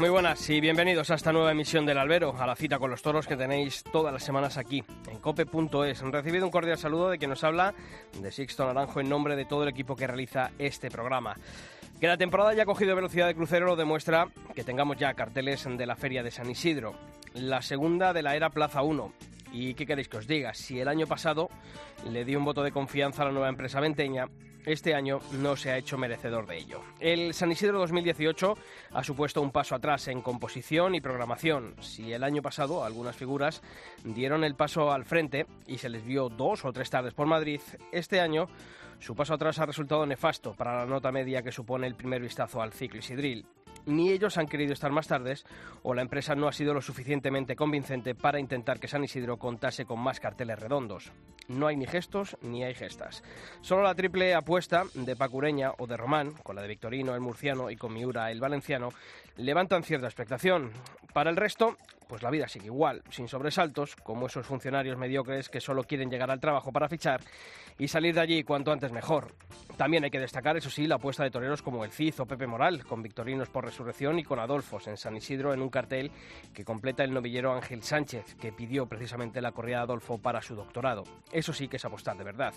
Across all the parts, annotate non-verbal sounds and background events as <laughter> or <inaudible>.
Muy buenas y bienvenidos a esta nueva emisión del Albero, a la cita con los toros que tenéis todas las semanas aquí, en cope.es. Recibido un cordial saludo de quien nos habla, de Sixto Naranjo, en nombre de todo el equipo que realiza este programa. Que la temporada haya cogido velocidad de crucero lo demuestra que tengamos ya carteles de la Feria de San Isidro, la segunda de la era Plaza 1. ¿Y qué queréis que os diga? Si el año pasado le di un voto de confianza a la nueva empresa venteña, este año no se ha hecho merecedor de ello. El San Isidro 2018 ha supuesto un paso atrás en composición y programación. Si el año pasado algunas figuras dieron el paso al frente y se les vio dos o tres tardes por Madrid, este año su paso atrás ha resultado nefasto para la nota media que supone el primer vistazo al ciclo Isidril ni ellos han querido estar más tardes o la empresa no ha sido lo suficientemente convincente para intentar que San Isidro contase con más carteles redondos. No hay ni gestos ni hay gestas. Solo la triple apuesta de Pacureña o de Román, con la de Victorino el murciano y con Miura el valenciano, levantan cierta expectación. Para el resto, pues la vida sigue igual, sin sobresaltos, como esos funcionarios mediocres que solo quieren llegar al trabajo para fichar y salir de allí cuanto antes mejor. También hay que destacar, eso sí, la apuesta de toreros como el Cid o Pepe Moral, con Victorinos por Resurrección y con Adolfos en San Isidro en un cartel que completa el novillero Ángel Sánchez, que pidió precisamente la corrida de Adolfo para su doctorado. Eso sí que es apostar de verdad.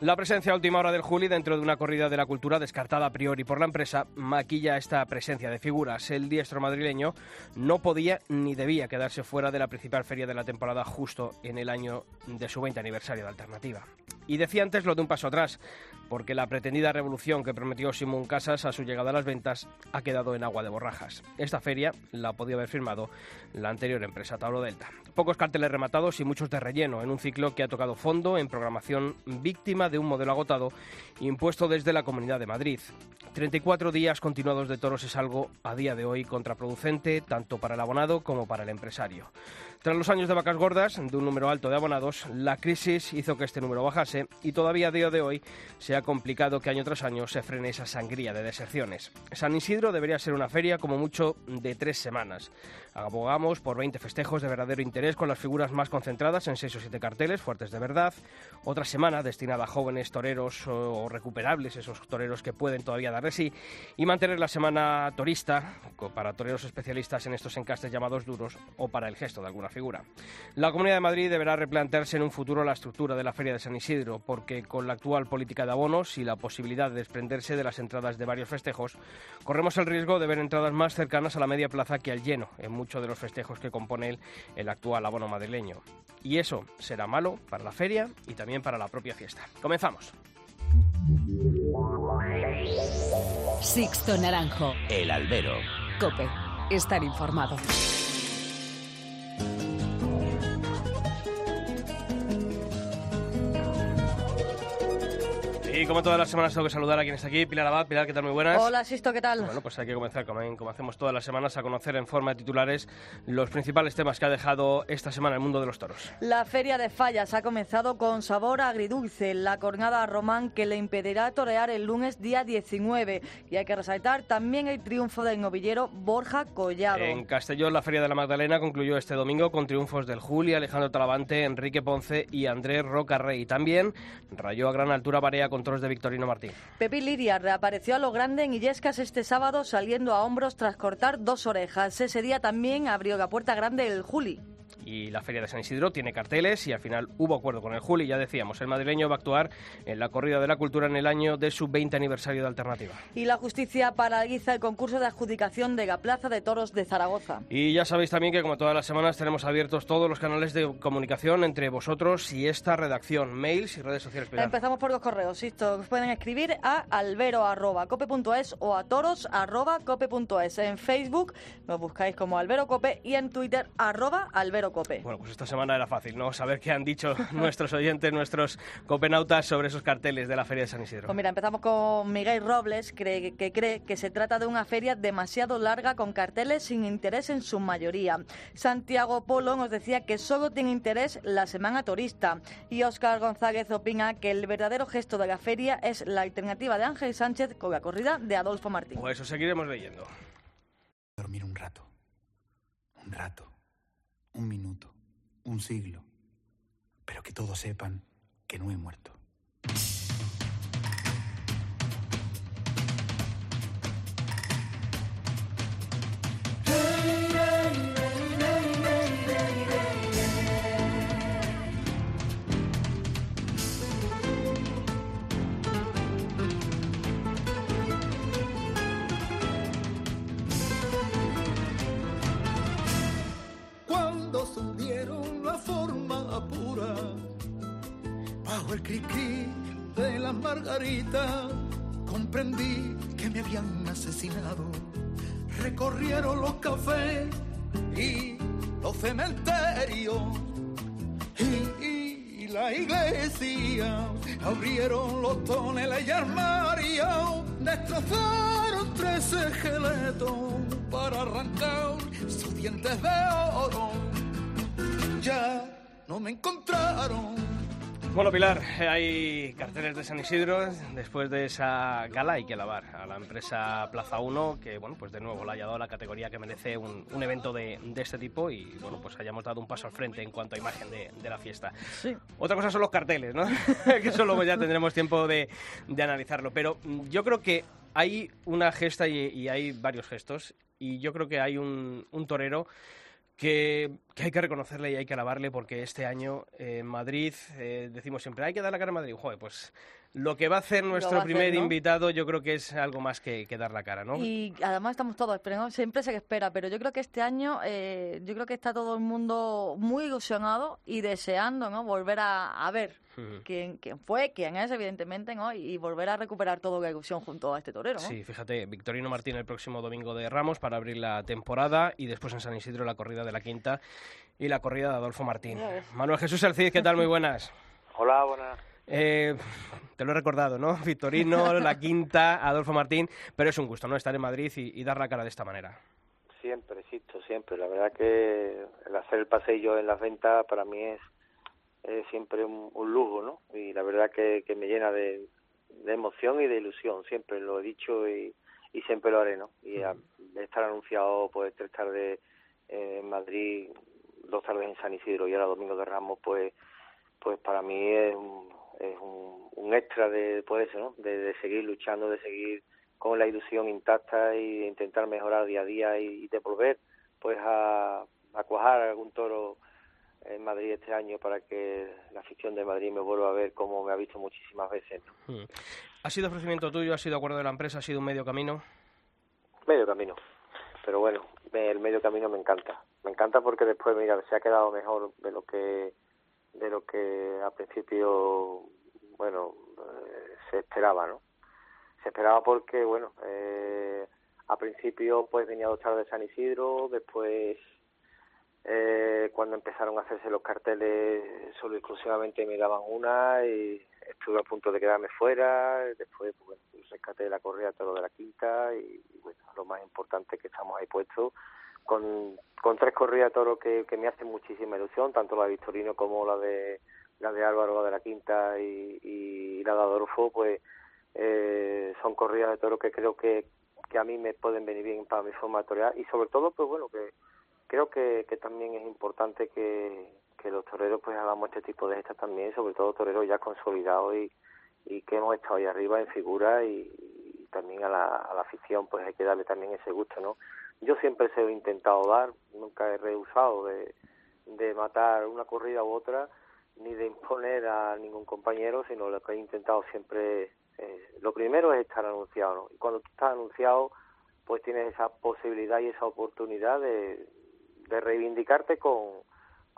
La presencia a última hora del Juli dentro de una corrida de la cultura descartada a priori por la empresa maquilla esta presencia de figuras. El diestro madrileño no podía ni debía quedarse fuera de la principal feria de la temporada justo en el año de su 20 aniversario de Alternativa. Y decía antes lo de un paso atrás, porque la pretendida revolución que prometió Simón Casas a su llegada a las ventas ha quedado en agua de borrajas. Esta feria la podía haber firmado la anterior empresa Tauro Delta. Pocos carteles rematados y muchos de relleno en un ciclo que ha tocado fondo en programación víctima de un modelo agotado impuesto desde la Comunidad de Madrid. 34 días continuados de toros es algo a día de hoy contraproducente tanto para el abonado como para el Tras los años de vacas gordas, de un número alto de abonados, la crisis hizo que este número bajase y todavía a día de hoy se ha complicado que año tras año se frene esa sangría de deserciones. San Isidro debería ser una feria como mucho de tres semanas. Abogamos por 20 festejos de verdadero interés con las figuras más concentradas en 6 o 7 carteles, fuertes de verdad. Otra semana destinada a jóvenes toreros o recuperables, esos toreros que pueden todavía dar de sí. Y mantener la semana torista para toreros especialistas en estos encastes llamados duros o para el gesto de alguna figura. La Comunidad de Madrid deberá replantearse en un futuro la estructura de la Feria de San Isidro, porque con la actual política de abonos y la posibilidad de desprenderse de las entradas de varios festejos, corremos el riesgo de ver entradas más cercanas a la media plaza que al lleno en muchos de los festejos que compone el, el actual abono madrileño. Y eso será malo para la feria y también para la propia fiesta. Comenzamos. Sixto Naranjo. El albero. Cope. Estar informado. Y como todas las semanas tengo que saludar a quien está aquí. Pilar Abad, Pilar, ¿qué tal? Muy buenas. Hola, Sisto, ¿qué tal? Bueno, pues hay que comenzar, como, como hacemos todas las semanas, a conocer en forma de titulares los principales temas que ha dejado esta semana el mundo de los toros. La Feria de Fallas ha comenzado con sabor agridulce, la cornada román que le impedirá torear el lunes día 19. Y hay que resaltar también el triunfo del novillero Borja Collado. En Castellón, la Feria de la Magdalena concluyó este domingo con triunfos del Juli, Alejandro Talavante, Enrique Ponce y Andrés Roca Rey. También rayó a gran altura Barea con toros de Victorino Martín. Pepi Lidia reapareció a lo grande en Illescas este sábado saliendo a hombros tras cortar dos orejas. Ese día también abrió la puerta grande el Juli y la Feria de San Isidro tiene carteles y al final hubo acuerdo con el Juli. Ya decíamos, el madrileño va a actuar en la corrida de la cultura en el año de su 20 aniversario de Alternativa. Y la justicia paraliza el concurso de adjudicación de la Plaza de Toros de Zaragoza. Y ya sabéis también que como todas las semanas tenemos abiertos todos los canales de comunicación entre vosotros y esta redacción, mails y redes sociales. Pilar. Empezamos por los correos. Esto pueden escribir a albero.cope.es o a toros.cope.es. En Facebook nos buscáis como Albero Cope y en Twitter arroba Albero Cope. COPE. Bueno, pues esta semana era fácil, ¿no? Saber qué han dicho <laughs> nuestros oyentes, nuestros copenautas sobre esos carteles de la Feria de San Isidro. Pues mira, empezamos con Miguel Robles, que cree que se trata de una feria demasiado larga con carteles sin interés en su mayoría. Santiago Polo nos decía que solo tiene interés la semana turista. Y Óscar González opina que el verdadero gesto de la feria es la alternativa de Ángel Sánchez con la corrida de Adolfo Martín. Pues eso seguiremos leyendo. Dormir un rato. Un rato. Un minuto. Un siglo. Pero que todos sepan que no he muerto. El cri-cri de la margarita, comprendí que me habían asesinado. Recorrieron los cafés y los cementerios y, la iglesia. Abrieron los toneles y armarios, destrozaron tres esqueletos para arrancar sus dientes de oro. Ya no me encontraron bueno, Pilar, hay carteles de San Isidro después de esa gala hay que lavar a la empresa Plaza 1, que bueno, pues de nuevo le haya dado la categoría que merece un, evento de, este tipo y bueno, pues hayamos dado un paso al frente en cuanto a imagen de, la fiesta. Sí. Otra cosa son los carteles, ¿no? <laughs> que eso luego ya tendremos tiempo de, analizarlo. Pero yo creo que hay una gesta y, hay varios gestos y yo creo que hay un, un torero que, hay que reconocerle y hay que alabarle porque este año en Madrid, eh, decimos siempre, hay que dar la cara a Madrid. Joder, pues lo que va a hacer nuestro primer invitado yo creo que es algo más que, dar la cara, ¿no? Y además estamos todos esperando, siempre se espera, pero yo creo que este año, eh, yo creo que está todo el mundo muy ilusionado y deseando, ¿no? Volver a, ver quién, quién, fue, quién es, evidentemente, ¿no? Y, volver a recuperar toda la ilusión junto a este torero, ¿no? Sí, fíjate, Victorino Martín el próximo domingo de Ramos para abrir la temporada y después en San Isidro la corrida de la quinta y la corrida de Adolfo Martín. Manuel Jesús Alcid, ¿qué tal? Muy buenas. <laughs> Hola, buenas. Eh, te lo he recordado, ¿no? Victorino, <laughs> La Quinta, Adolfo Martín, pero es un gusto, ¿no? Estar en Madrid y, dar la cara de esta manera. Siempre, existo, siempre. La verdad que el hacer el paseo en las ventas para mí es, siempre un, lujo, ¿no? Y la verdad que, me llena de, emoción y de ilusión, siempre lo he dicho y, siempre lo haré, ¿no? Y estar anunciado, pues, tres tardes en Madrid, dos tardes en San Isidro y ahora Domingo de Ramos, pues, pues para mí es un, es un, un extra de, pues eso, ¿no? De, seguir luchando, de seguir con la ilusión intacta y de intentar mejorar día a día y, de volver pues a, a cuajar algún toro en Madrid este año para que la afición de Madrid me vuelva a ver como me ha visto muchísimas veces. Hmm. ¿Ha sido ofrecimiento tuyo? ¿Ha sido acuerdo de la empresa? ¿Ha sido un medio camino? Medio camino. Pero bueno, el medio camino me encanta. Me encanta porque después, mira, se ha quedado mejor de lo que de lo que a principio, bueno, eh, se esperaba, ¿no? Se esperaba porque, bueno, eh, a principio pues venía dos tardes de San Isidro, después eh, cuando empezaron a hacerse los carteles solo exclusivamente me daban una y estuve a punto de quedarme fuera, después pues, bueno, rescaté de la correa todo de la quinta y, bueno, lo más importante que estamos ahí puestos con, con tres corridas de toro que, que, me hacen muchísima ilusión, tanto la de Victorino como la de la de Álvaro, la de la Quinta y, la de Adolfo, pues eh, son corridas de toro que creo que, que a mí me pueden venir bien para mi forma y sobre todo, pues bueno, que creo que, que también es importante que, que los toreros pues hagamos este tipo de gestas también, sobre todo toreros ya consolidados y, y que hemos estado ahí arriba en figura y, y también a la, a la afición pues hay que darle también ese gusto, ¿no? Yo siempre se he intentado dar, nunca he rehusado de, de matar una corrida u otra, ni de imponer a ningún compañero, sino lo que he intentado siempre, eh, lo primero es estar anunciado. Y cuando tú estás anunciado, pues tienes esa posibilidad y esa oportunidad de, de reivindicarte con,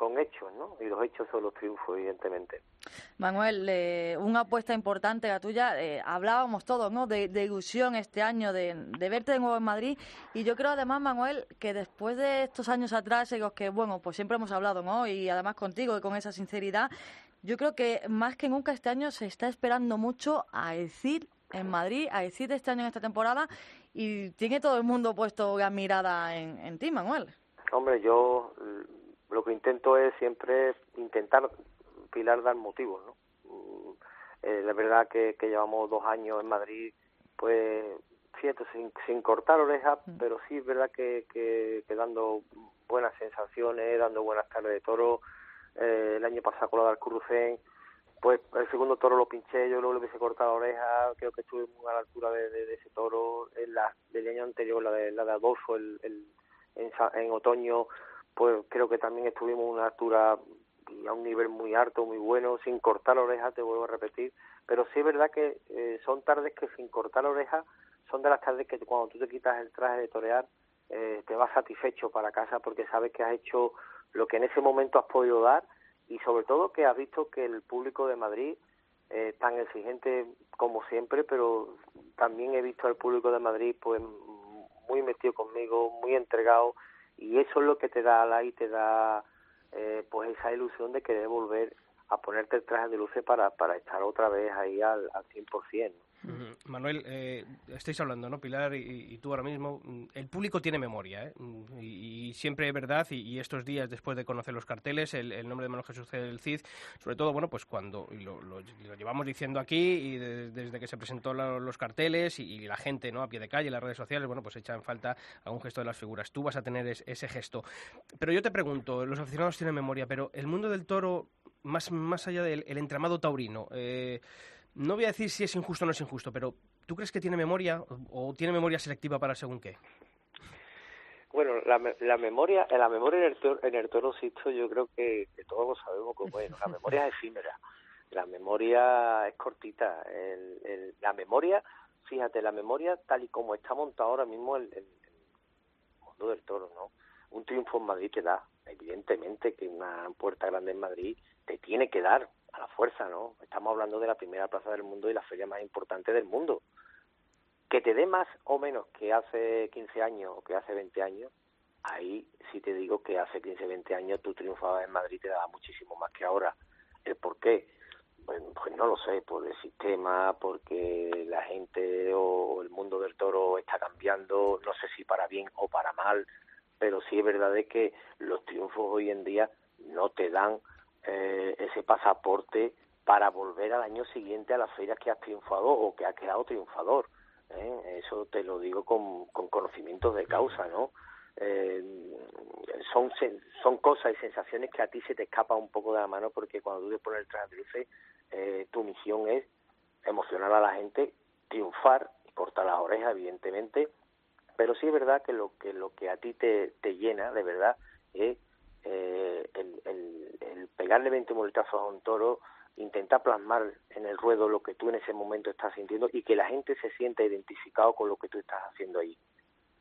con hechos, ¿no? Y los hechos son los triunfos, evidentemente. Manuel, eh, una apuesta importante la tuya. Eh, hablábamos todos, ¿no? De, ilusión este año, de, verte de nuevo en Madrid. Y yo creo además, Manuel, que después de estos años atrás en los que, bueno, pues siempre hemos hablado, ¿no? Y además contigo y con esa sinceridad, yo creo que más que nunca este año se está esperando mucho a decir en Madrid, a decir este año en esta temporada. Y tiene todo el mundo puesto la mirada en, en ti, Manuel. Hombre, yo lo que intento es siempre intentar, Pilar, dar motivos, ¿no? Mm, eh, la verdad que, que llevamos dos años en Madrid, pues, cierto, sin, sin cortar orejas, mm. pero sí es verdad que, que, dando buenas sensaciones, dando buenas tardes de toro. Eh, el año pasado con la del pues el segundo toro lo pinché, yo luego le hubiese cortado la oreja, creo que estuve muy a la altura de, ese toro. En la, del año anterior, la de, la de Adolfo, el, el, en, en otoño, pues creo que también estuvimos a una altura y a un nivel muy alto, muy bueno, sin cortar la oreja, te vuelvo a repetir, pero sí es verdad que eh, son tardes que sin cortar la oreja son de las tardes que cuando tú te quitas el traje de torear eh, te vas satisfecho para casa porque sabes que has hecho lo que en ese momento has podido dar y sobre todo que has visto que el público de Madrid eh, tan exigente como siempre, pero también he visto al público de Madrid pues muy metido conmigo, muy entregado y eso es lo que te da la y te da eh, pues esa ilusión de querer volver a ponerte el traje de luces para, para estar otra vez ahí al, al 100%. Manuel, eh, estáis hablando, ¿no, Pilar? Y, tú ahora mismo, el público tiene memoria, ¿eh? Y, siempre es verdad, y, estos días después de conocer los carteles, el, nombre de Manuel Jesús del Cid, sobre todo, bueno, pues cuando, lo, llevamos diciendo aquí, y desde que se presentó los carteles, y, la gente, ¿no?, a pie de calle, las redes sociales, bueno, pues echa en falta algún gesto de las figuras. Tú vas a tener ese gesto. Pero yo te pregunto, los aficionados tienen memoria, pero el mundo del toro, más, más allá del entramado taurino, eh, no voy a decir si es injusto o no es injusto, pero ¿tú crees que tiene memoria o, tiene memoria selectiva para según qué? Bueno, la, la memoria, la memoria en el, toro, en el yo creo que, todos sabemos que bueno, la memoria es efímera, la memoria es cortita, el, la memoria, fíjate, la memoria tal y como está montado ahora mismo el, el, mundo del toro, ¿no? Un triunfo en Madrid te da, evidentemente que una puerta grande en Madrid te tiene que dar, a la fuerza, ¿no? Estamos hablando de la primera plaza del mundo y la feria más importante del mundo. Que te dé más o menos que hace 15 años o que hace 20 años, ahí sí te digo que hace 15, 20 años tú triunfabas en Madrid te daba muchísimo más que ahora. ¿El por qué? Pues, pues no lo sé, por el sistema, porque la gente o el mundo del toro está cambiando, no sé si para bien o para mal, pero sí es verdad de que los triunfos hoy en día no te dan eh, ese pasaporte para volver al año siguiente a las ferias que has triunfado o que ha quedado triunfador. ¿eh? Eso te lo digo con, con conocimientos de causa, ¿no? Eh, son son cosas y sensaciones que a ti se te escapa un poco de la mano porque cuando tú te pones el traje eh, tu misión es emocionar a la gente, triunfar y cortar las orejas, evidentemente, pero sí es verdad que lo que lo que a ti te, te llena de verdad es eh, el, el, pegarle 20 muletazos a un toro, intentar plasmar en el ruedo lo que tú en ese momento estás sintiendo y que la gente se sienta identificado con lo que tú estás haciendo ahí.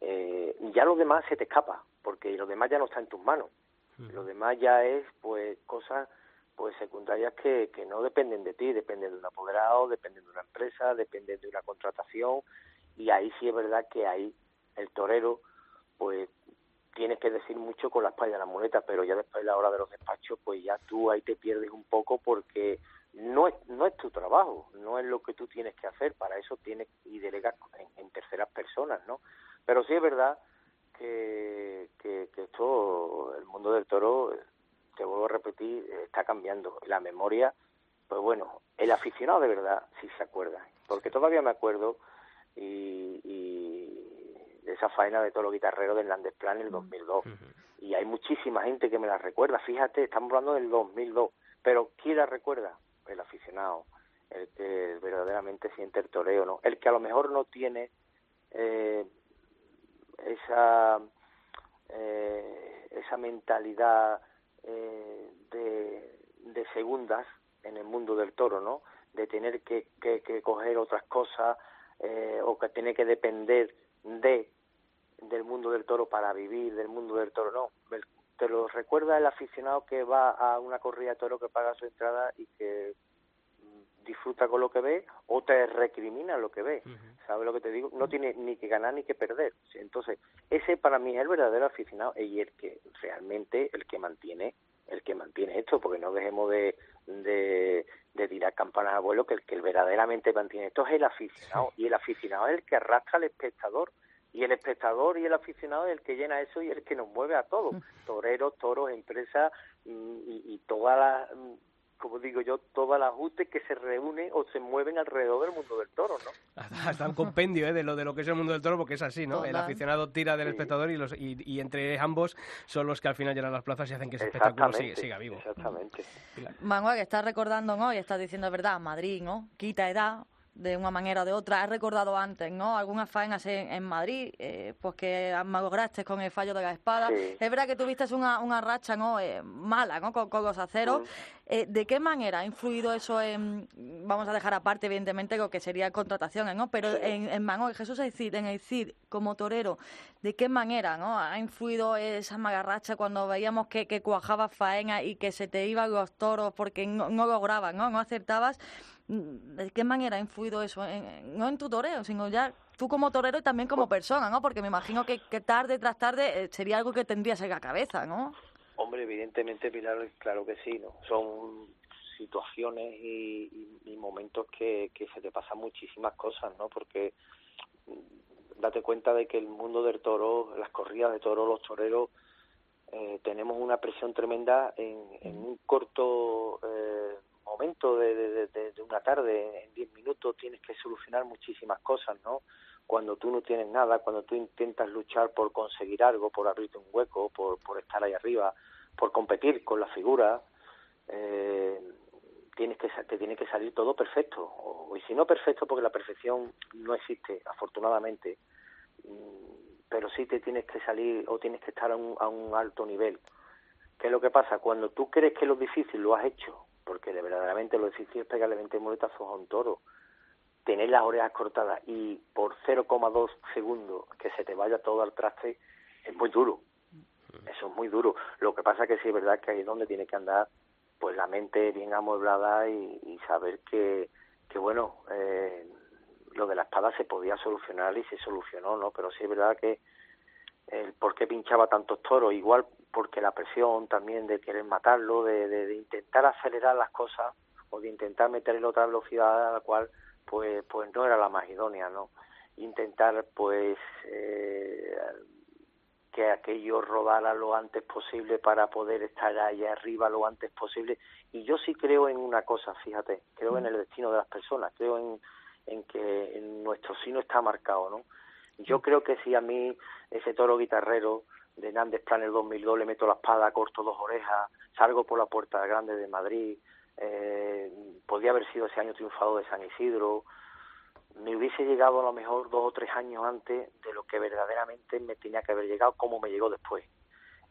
Eh, ya lo demás se te escapa, porque lo demás ya no está en tus manos. Lo demás ya es, pues, cosas pues secundarias que, que no dependen de ti, dependen de un apoderado, dependen de una empresa, dependen de una contratación, y ahí sí es verdad que ahí el torero pues tienes que decir mucho con la espalda de la muleta, pero ya después de la hora de los despachos, pues ya tú ahí te pierdes un poco porque no es, no es tu trabajo, no es lo que tú tienes que hacer, para eso tienes y delegas en, terceras personas, ¿no? Pero sí es verdad que, que, que esto, el mundo del toro, te vuelvo a repetir, está cambiando. La memoria, pues bueno, el aficionado de verdad sí se acuerda, porque todavía me acuerdo y, y esa faena de todos los guitarreros del Landesplan en el 2002. Y hay muchísima gente que me la recuerda. Fíjate, estamos hablando del 2002. Pero ¿quién la recuerda? El aficionado, el que verdaderamente siente el toreo, ¿no? El que a lo mejor no tiene eh, esa eh, esa mentalidad eh, de, de segundas en el mundo del toro, ¿no? De tener que, que, que coger otras cosas eh, o que tiene que depender de del mundo del toro para vivir del mundo del toro, no. te lo recuerda el aficionado que va a una corrida de toro que paga su entrada y que mm, disfruta con lo que ve o te recrimina lo que ve. ¿Sabes lo que te digo? No tiene ni que ganar ni que perder. Entonces, ese para mí es el verdadero aficionado y el que realmente, el que mantiene el que mantiene esto, porque no dejemos de, de, de tirar campanas a vuelo, que el que verdaderamente mantiene esto es el aficionado, y el aficionado es el que arrastra al espectador, y el espectador y el aficionado es el que llena eso y el que nos mueve a todos, toreros, toros, empresas mm, y, y toda la mm, como digo yo, toda la ajuste que se reúne o se mueven alrededor del mundo del toro, ¿no? Hasta un compendio ¿eh? de, lo, de lo que es el mundo del toro, porque es así, ¿no? El aficionado tira del espectador y, los, y, entre ambos son los que al final llenan las plazas y hacen que ese espectáculo siga, vivo. Exactamente. Manuel, que estás recordando, ¿no? Y estás diciendo, verdad, Madrid, ¿no? Quita edad, de una manera o de otra. Has recordado antes, ¿no? Algunas faenas en, en Madrid, eh, pues que lograste con el fallo de la espada. Es verdad que tuviste una, una racha, ¿no? Eh, mala, ¿no? Con, los aceros. Eh, ¿De qué manera ha influido eso en, vamos a dejar aparte, evidentemente, lo que sería contrataciones, ¿no? Pero en, en Manuel, Jesús, decir, en el CID, como torero, ¿de qué manera, ¿no? Ha influido esa magarracha cuando veíamos que, que cuajaba faena y que se te iban los toros porque no, no lograban, ¿no? No acertabas. ¿De qué manera ha influido eso? no en tu toreo, sino ya tú como torero y también como persona, ¿no? Porque me imagino que, tarde tras tarde eh, sería algo que tendrías en la cabeza, ¿no? Hombre, evidentemente, Pilar, claro que sí, ¿no? Son situaciones y, momentos que, que se te pasan muchísimas cosas, ¿no? Porque mm, date cuenta de que el mundo del toro, las corridas de toro, los toreros, eh, tenemos una presión tremenda en, en un corto eh, momento de, una tarde, en 10 minutos, tienes que solucionar muchísimas cosas, ¿no? Cuando tú no tienes nada, cuando tú intentas luchar por conseguir algo, por abrirte un hueco, por, por estar ahí arriba, por competir con la figura, eh, tienes que te tiene que salir todo perfecto o, y si no perfecto porque la perfección no existe afortunadamente mm, pero sí te tienes que salir o tienes que estar a un, a un alto nivel ¿Qué es lo que pasa? Cuando tú crees que lo difícil lo has hecho porque de verdaderamente lo difícil es pegarle 20 muletazos a un toro, tener las orejas cortadas y por 0,2 segundos que se te vaya todo al traste es muy duro. Eso es muy duro. Lo que pasa que sí es verdad que ahí es donde tiene que andar pues la mente bien amueblada y, saber que, que bueno, eh, lo de la espada se podía solucionar y se solucionó, ¿no? Pero sí es verdad que el por qué pinchaba tantos toros, igual porque la presión también de querer matarlo, de, de, intentar acelerar las cosas o de intentar meterle otra velocidad a la cual pues pues no era la más idónea, ¿no? Intentar pues eh, que aquello rodara lo antes posible para poder estar allá arriba lo antes posible. Y yo sí creo en una cosa, fíjate, creo en el destino de las personas, creo en, en que en nuestro sino está marcado, ¿no? Yo creo que si a mí ese toro guitarrero de Nández Plan el 2002 le meto la espada, corto dos orejas, salgo por la Puerta Grande de Madrid, eh, podría haber sido ese año triunfado de San Isidro, me hubiese llegado a lo mejor dos o tres años antes de lo que verdaderamente me tenía que haber llegado, como me llegó después.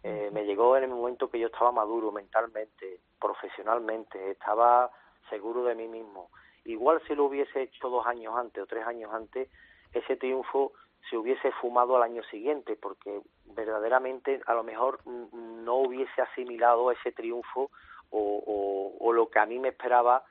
Eh, me llegó en el momento que yo estaba maduro mentalmente, profesionalmente, estaba seguro de mí mismo. Igual si lo hubiese hecho dos años antes o tres años antes, ese triunfo se hubiese fumado al año siguiente, porque verdaderamente a lo mejor no hubiese asimilado ese triunfo o, o, lo que a mí me esperaba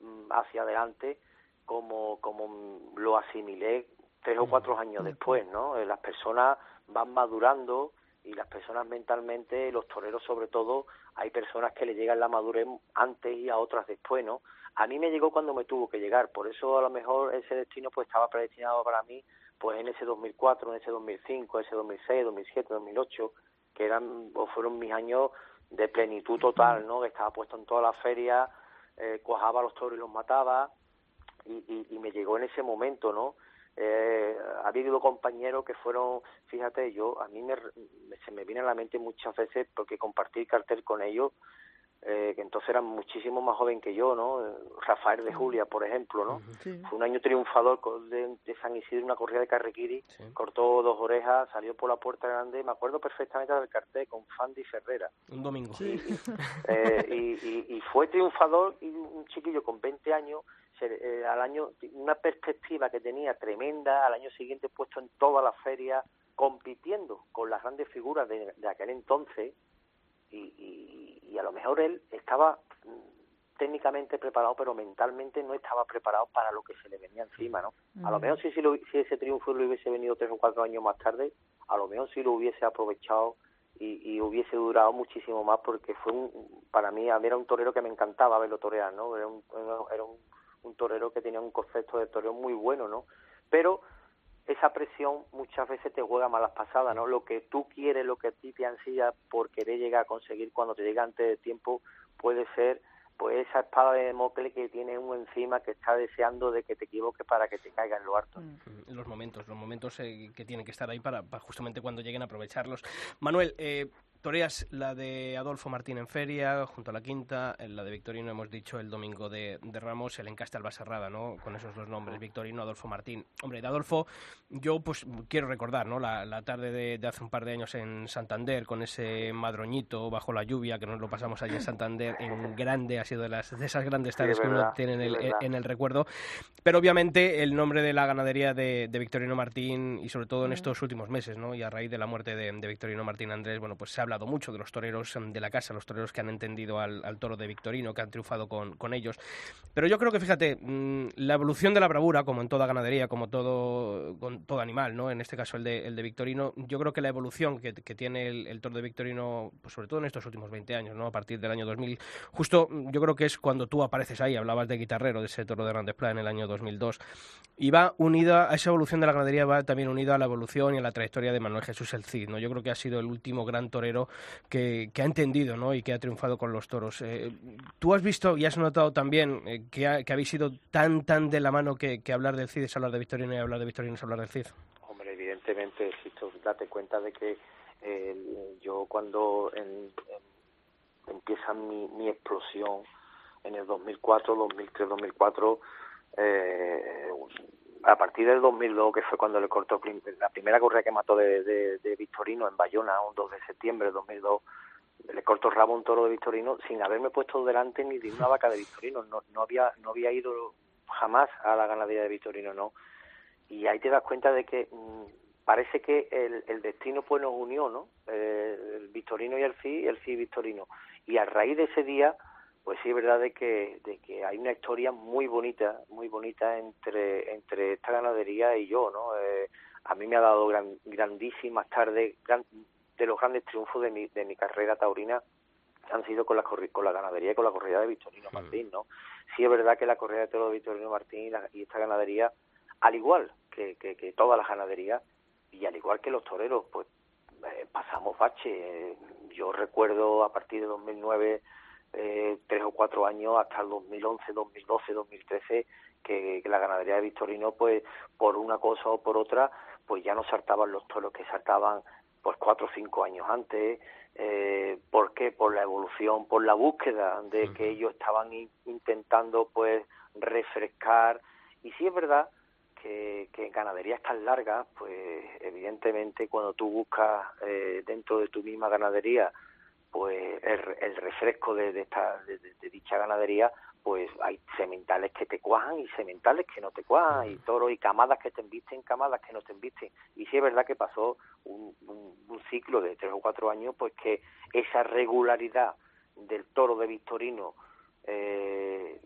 mm, hacia adelante como, como lo asimilé tres o cuatro años después, ¿no? Eh, las personas van madurando y las personas mentalmente, los toreros sobre todo, hay personas que le llegan la madurez antes y a otras después, ¿no? A mí me llegó cuando me tuvo que llegar, por eso a lo mejor ese destino pues estaba predestinado para mí pues en ese 2004, en ese 2005, ese 2006, 2007, 2008, que eran o fueron mis años de plenitud total, ¿no? Que estaba puesto en toda la feria, eh, cuajaba los toros y los mataba, y, y, me llegó en ese momento, ¿no? Eh, ha habido compañeros que fueron, fíjate, yo, a mí me, se me viene a la mente muchas veces porque compartí cartel con ellos, eh, que entonces eran muchísimo más joven que yo, ¿no? Rafael de Julia, por ejemplo, ¿no? Fue un año triunfador de, San Isidro, una corrida de Carrequiri, cortó dos orejas, salió por la puerta grande, me acuerdo perfectamente del cartel con Fandi Ferrera. Un domingo. <laughs> Eh, y, y, fue triunfador y un chiquillo con 20 años, eh, al año, una perspectiva que tenía tremenda, al año siguiente puesto en toda la feria, compitiendo con las grandes figuras de aquel entonces, y, y, a lo mejor él estaba mm, técnicamente preparado, pero mentalmente no estaba preparado para lo que se le venía encima, ¿no? A lo mejor si, si, si ese triunfo le hubiese venido tres o cuatro años más tarde, a lo mejor sí lo hubiese aprovechado y, y, hubiese durado muchísimo más porque fue un, para mí, a mí era un torero que me encantaba verlo torear, ¿no? Era un, era un, un torero que tenía un concepto de torero muy bueno, ¿no? Pero esa presión muchas veces te juega malas pasadas, ¿no? Lo que tú quieres, lo que a ti te ansía por querer llegar a conseguir cuando te llega antes de tiempo puede ser pues esa espada de Mocle que tiene uno encima que está deseando de que te equivoques para que te caiga en lo harto. Mm. Los momentos, los momentos eh, que tienen que estar ahí para, para, justamente cuando lleguen a aprovecharlos. Manuel, eh, Toreas la de Adolfo Martín en Feria, junto a la quinta, la de Victorino hemos dicho el domingo de, Ramos, el encaste Alba Serrada, ¿no? Con esos dos nombres, Victorino, Adolfo Martín. Hombre, de Adolfo, yo pues quiero recordar, ¿no? La, tarde de, hace un par de años en Santander, con ese madroñito bajo la lluvia, que nos lo pasamos allí en Santander, en grande, ha sido de, las, de esas grandes tardes que uno tiene en el, en el, recuerdo. Pero obviamente el nombre de la ganadería de, Victorino Martín, y sobre todo en estos últimos meses, ¿no? Y a raíz de la muerte de, Victorino Martín Andrés, bueno, pues se habla hablado mucho de los toreros em, de la casa, los toreros que han entendido al, toro de Victorino, que han triunfado con, con, ellos. Pero yo creo que, fíjate, mm, la evolución de la bravura, como en toda ganadería, como todo, con todo animal, ¿no? En este caso el de, el de Victorino, yo creo que la evolución que, tiene el, toro de Victorino, pues sobre todo en estos últimos 20 años, ¿no? A partir del año 2000, justo yo creo que es cuando tú apareces ahí, hablabas de guitarrero, de ese toro de Grandes Pla en el año 2002, y va unida a esa evolución de la ganadería, va también unida a la evolución y a la trayectoria de Manuel Jesús El Cid, ¿no? Yo creo que ha sido el último gran torero que, ha entendido ¿no? y que ha triunfado con los toros. Eh, ¿Tú has visto y has notado también eh, que, habéis sido tan, tan de la mano que, hablar del CID es hablar de Victorino y hablar de Victorino es hablar del CID? Hombre, evidentemente, tú date cuenta de que eh, yo cuando empieza mi, mi explosión en el 2004, 2003, 2004, eh, a partir del 2002, que fue cuando le cortó la primera correa que mató de, de, Victorino en Bayona, un 2 de septiembre de 2002, le cortó el rabo un toro de Victorino sin haberme puesto delante ni de una vaca de Victorino. No, no, había, no había ido jamás a la ganadería de Victorino, no. Y ahí te das cuenta de que mm, parece que el, el, destino pues nos unió, ¿no? Eh, el Victorino y el FI, el FI Victorino. Y a raíz de ese día pues sí es verdad de que, de que hay una historia muy bonita, muy bonita entre, entre esta ganadería y yo, ¿no? Eh, a mí me ha dado gran, grandísimas tardes, de los grandes triunfos de mi, de mi carrera taurina han sido con la, con la ganadería y con la corrida de Victorino Martín, ¿no? Sí es verdad que la corrida de toro de Victorino Martín y, esta ganadería, al igual que, que, que todas las ganaderías y al igual que los toreros, pues eh, pasamos bache. Yo recuerdo a partir de 2009 eh, tres o cuatro años hasta el 2011, 2012, 2013 que, que, la ganadería de Victorino pues por una cosa o por otra pues ya no saltaban los toros que saltaban pues cuatro o cinco años antes. Eh, ¿por qué? por la evolución por la búsqueda de que ellos estaban intentando pues refrescar. Y si es verdad que, que en ganaderías tan largas pues evidentemente cuando tú buscas eh, dentro de tu misma ganadería pues el, refresco de, esta, de, dicha ganadería, pues hay sementales que te cuajan y sementales que no te cuajan, y toros y camadas que te embisten, camadas que no te embisten. Y sí es verdad que pasó un, ciclo de tres o cuatro años, pues que esa regularidad del toro de Victorino, eh,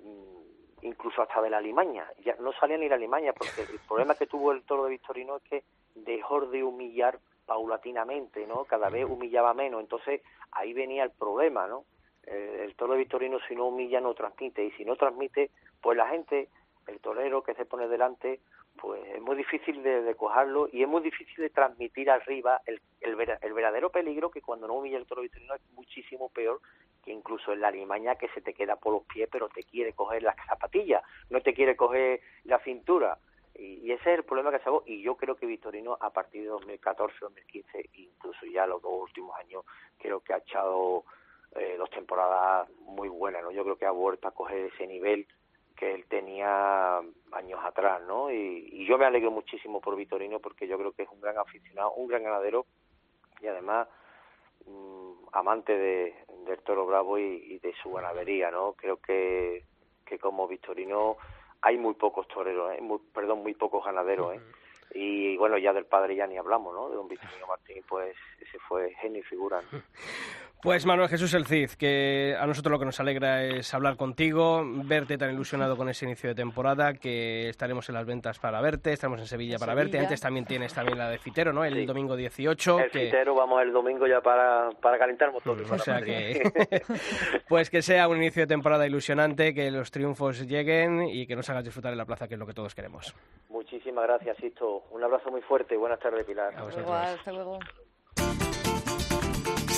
incluso hasta de la limaña, ya no salía ni la limaña, porque el problema que tuvo el toro de Victorino es que dejó de humillar paulatinamente, ¿no? Cada vez humillaba menos, entonces ahí venía el problema, ¿no? Eh, el toro Victorino si no humilla no transmite y si no transmite, pues la gente, el torero que se pone delante, pues es muy difícil de, de cojarlo y es muy difícil de transmitir arriba el, el, verdadero peligro que cuando no humilla el toro victorino es muchísimo peor que incluso en la limaña que se te queda por los pies pero te quiere coger las zapatillas, no te quiere coger la cintura. Y, ese es el problema que se hago y yo creo que Victorino a partir de 2014, 2015, incluso ya los dos últimos años, creo que ha echado eh, dos temporadas muy buenas, ¿no? Yo creo que ha vuelto a coger ese nivel que él tenía años atrás, ¿no? Y, yo me alegro muchísimo por Victorino porque yo creo que es un gran aficionado, un gran ganadero y además mm, amante de, del toro bravo y, de su ganadería, ¿no? Creo que, que como Victorino hay muy pocos toreros, ¿eh? perdón, muy pocos ganaderos, ¿eh? Y bueno, ya del padre ya ni hablamos, ¿no? De don Victorino Martín, pues ese fue genio y figura. <laughs> Pues Manuel Jesús El Cid, que a nosotros lo que nos alegra es hablar contigo, verte tan ilusionado con ese inicio de temporada, que estaremos en las ventas para verte, estamos en Sevilla para verte. Antes también tienes también la de Fitero, ¿no? El domingo 18. El Fitero vamos el domingo ya para, para calentar motores. O sea que, <laughs> pues que sea un inicio de temporada ilusionante, que los triunfos lleguen y que nos hagas disfrutar en la plaza, que es lo que todos queremos. Muchísimas gracias, Sisto. Un abrazo muy fuerte y buenas tardes, Pilar. hasta luego.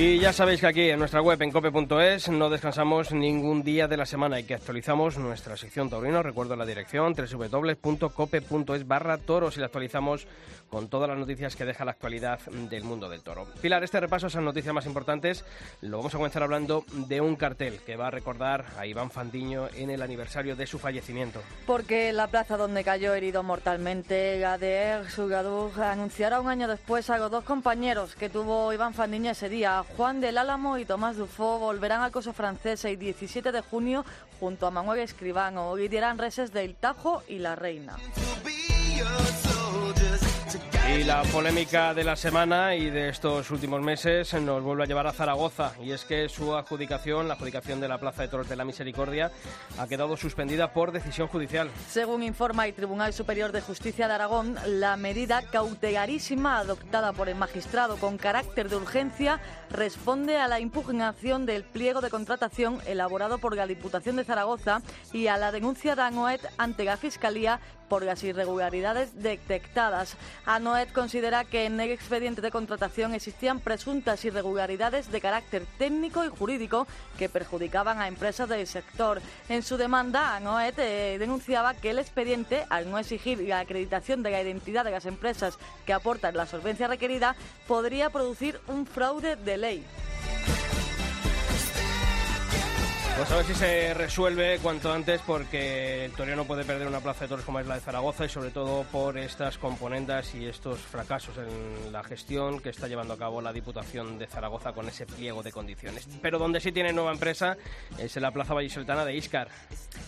Y ya sabéis que aquí en nuestra web en cope.es no descansamos ningún día de la semana y que actualizamos nuestra sección taurino. Recuerdo la dirección www.cope.es barra toros y la actualizamos con todas las noticias que deja la actualidad del mundo del toro. Pilar, este repaso a esas noticias más importantes lo vamos a comenzar hablando de un cartel que va a recordar a Iván Fandiño en el aniversario de su fallecimiento. Porque la plaza donde cayó herido mortalmente Gader Sugadú anunciará un año después a los dos compañeros que tuvo Iván Fandiño ese día, Juan del Álamo y Tomás Dufo volverán al coso francés el 17 de junio junto a Manuel Escribano y dirán reses del Tajo y la Reina. Y la polémica de la semana y de estos últimos meses nos vuelve a llevar a Zaragoza y es que su adjudicación, la adjudicación de la Plaza de Toros de la Misericordia, ha quedado suspendida por decisión judicial. Según informa el Tribunal Superior de Justicia de Aragón, la medida cautelarísima adoptada por el magistrado con carácter de urgencia responde a la impugnación del pliego de contratación elaborado por la Diputación de Zaragoza y a la denuncia de ANOET ante la Fiscalía por las irregularidades detectadas. ANOET considera que en el expediente de contratación existían presuntas irregularidades de carácter técnico y jurídico que perjudicaban a empresas del sector. En su demanda, ANOET eh, denunciaba que el expediente, al no exigir la acreditación de la identidad de las empresas que aportan la solvencia requerida, podría producir un fraude de ley. Pues a ver si se resuelve cuanto antes porque el Torino no puede perder una plaza de toros como es la de Zaragoza y sobre todo por estas componendas y estos fracasos en la gestión que está llevando a cabo la Diputación de Zaragoza con ese pliego de condiciones. Pero donde sí tiene nueva empresa es en la Plaza Vallisoltana de Iscar.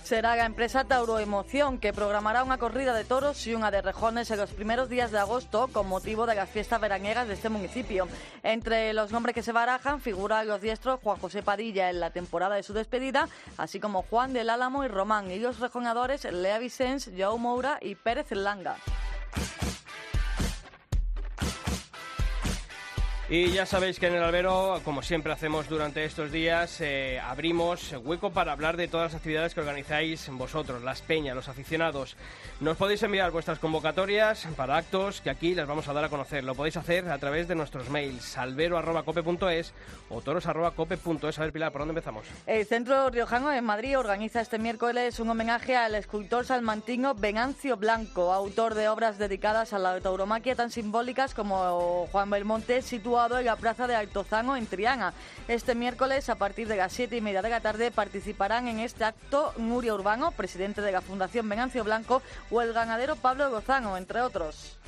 Será la empresa Tauro Emoción que programará una corrida de toros y una de rejones en los primeros días de agosto con motivo de las fiestas veraniegas de este municipio. Entre los nombres que se barajan figuran los diestros Juan José Padilla en la temporada de su despedida así como Juan del Álamo y Román, y los rejonadores Lea Vicens, Joao Moura y Pérez Langa. Y ya sabéis que en el albero, como siempre hacemos durante estos días, eh, abrimos hueco para hablar de todas las actividades que organizáis vosotros, las peñas, los aficionados. Nos podéis enviar vuestras convocatorias para actos que aquí les vamos a dar a conocer. Lo podéis hacer a través de nuestros mails albero.cope.es o toros.cope.es. A ver, Pilar, ¿por dónde empezamos? El Centro Riojano en Madrid organiza este miércoles un homenaje al escultor salmantino Venancio Blanco, autor de obras dedicadas a la tauromaquia tan simbólicas como Juan Belmonte, situado en la plaza de Altozano en Triana. Este miércoles, a partir de las siete y media de la tarde, participarán en este acto Nuria Urbano, presidente de la Fundación Venancio Blanco, o el ganadero Pablo Gozano, entre otros.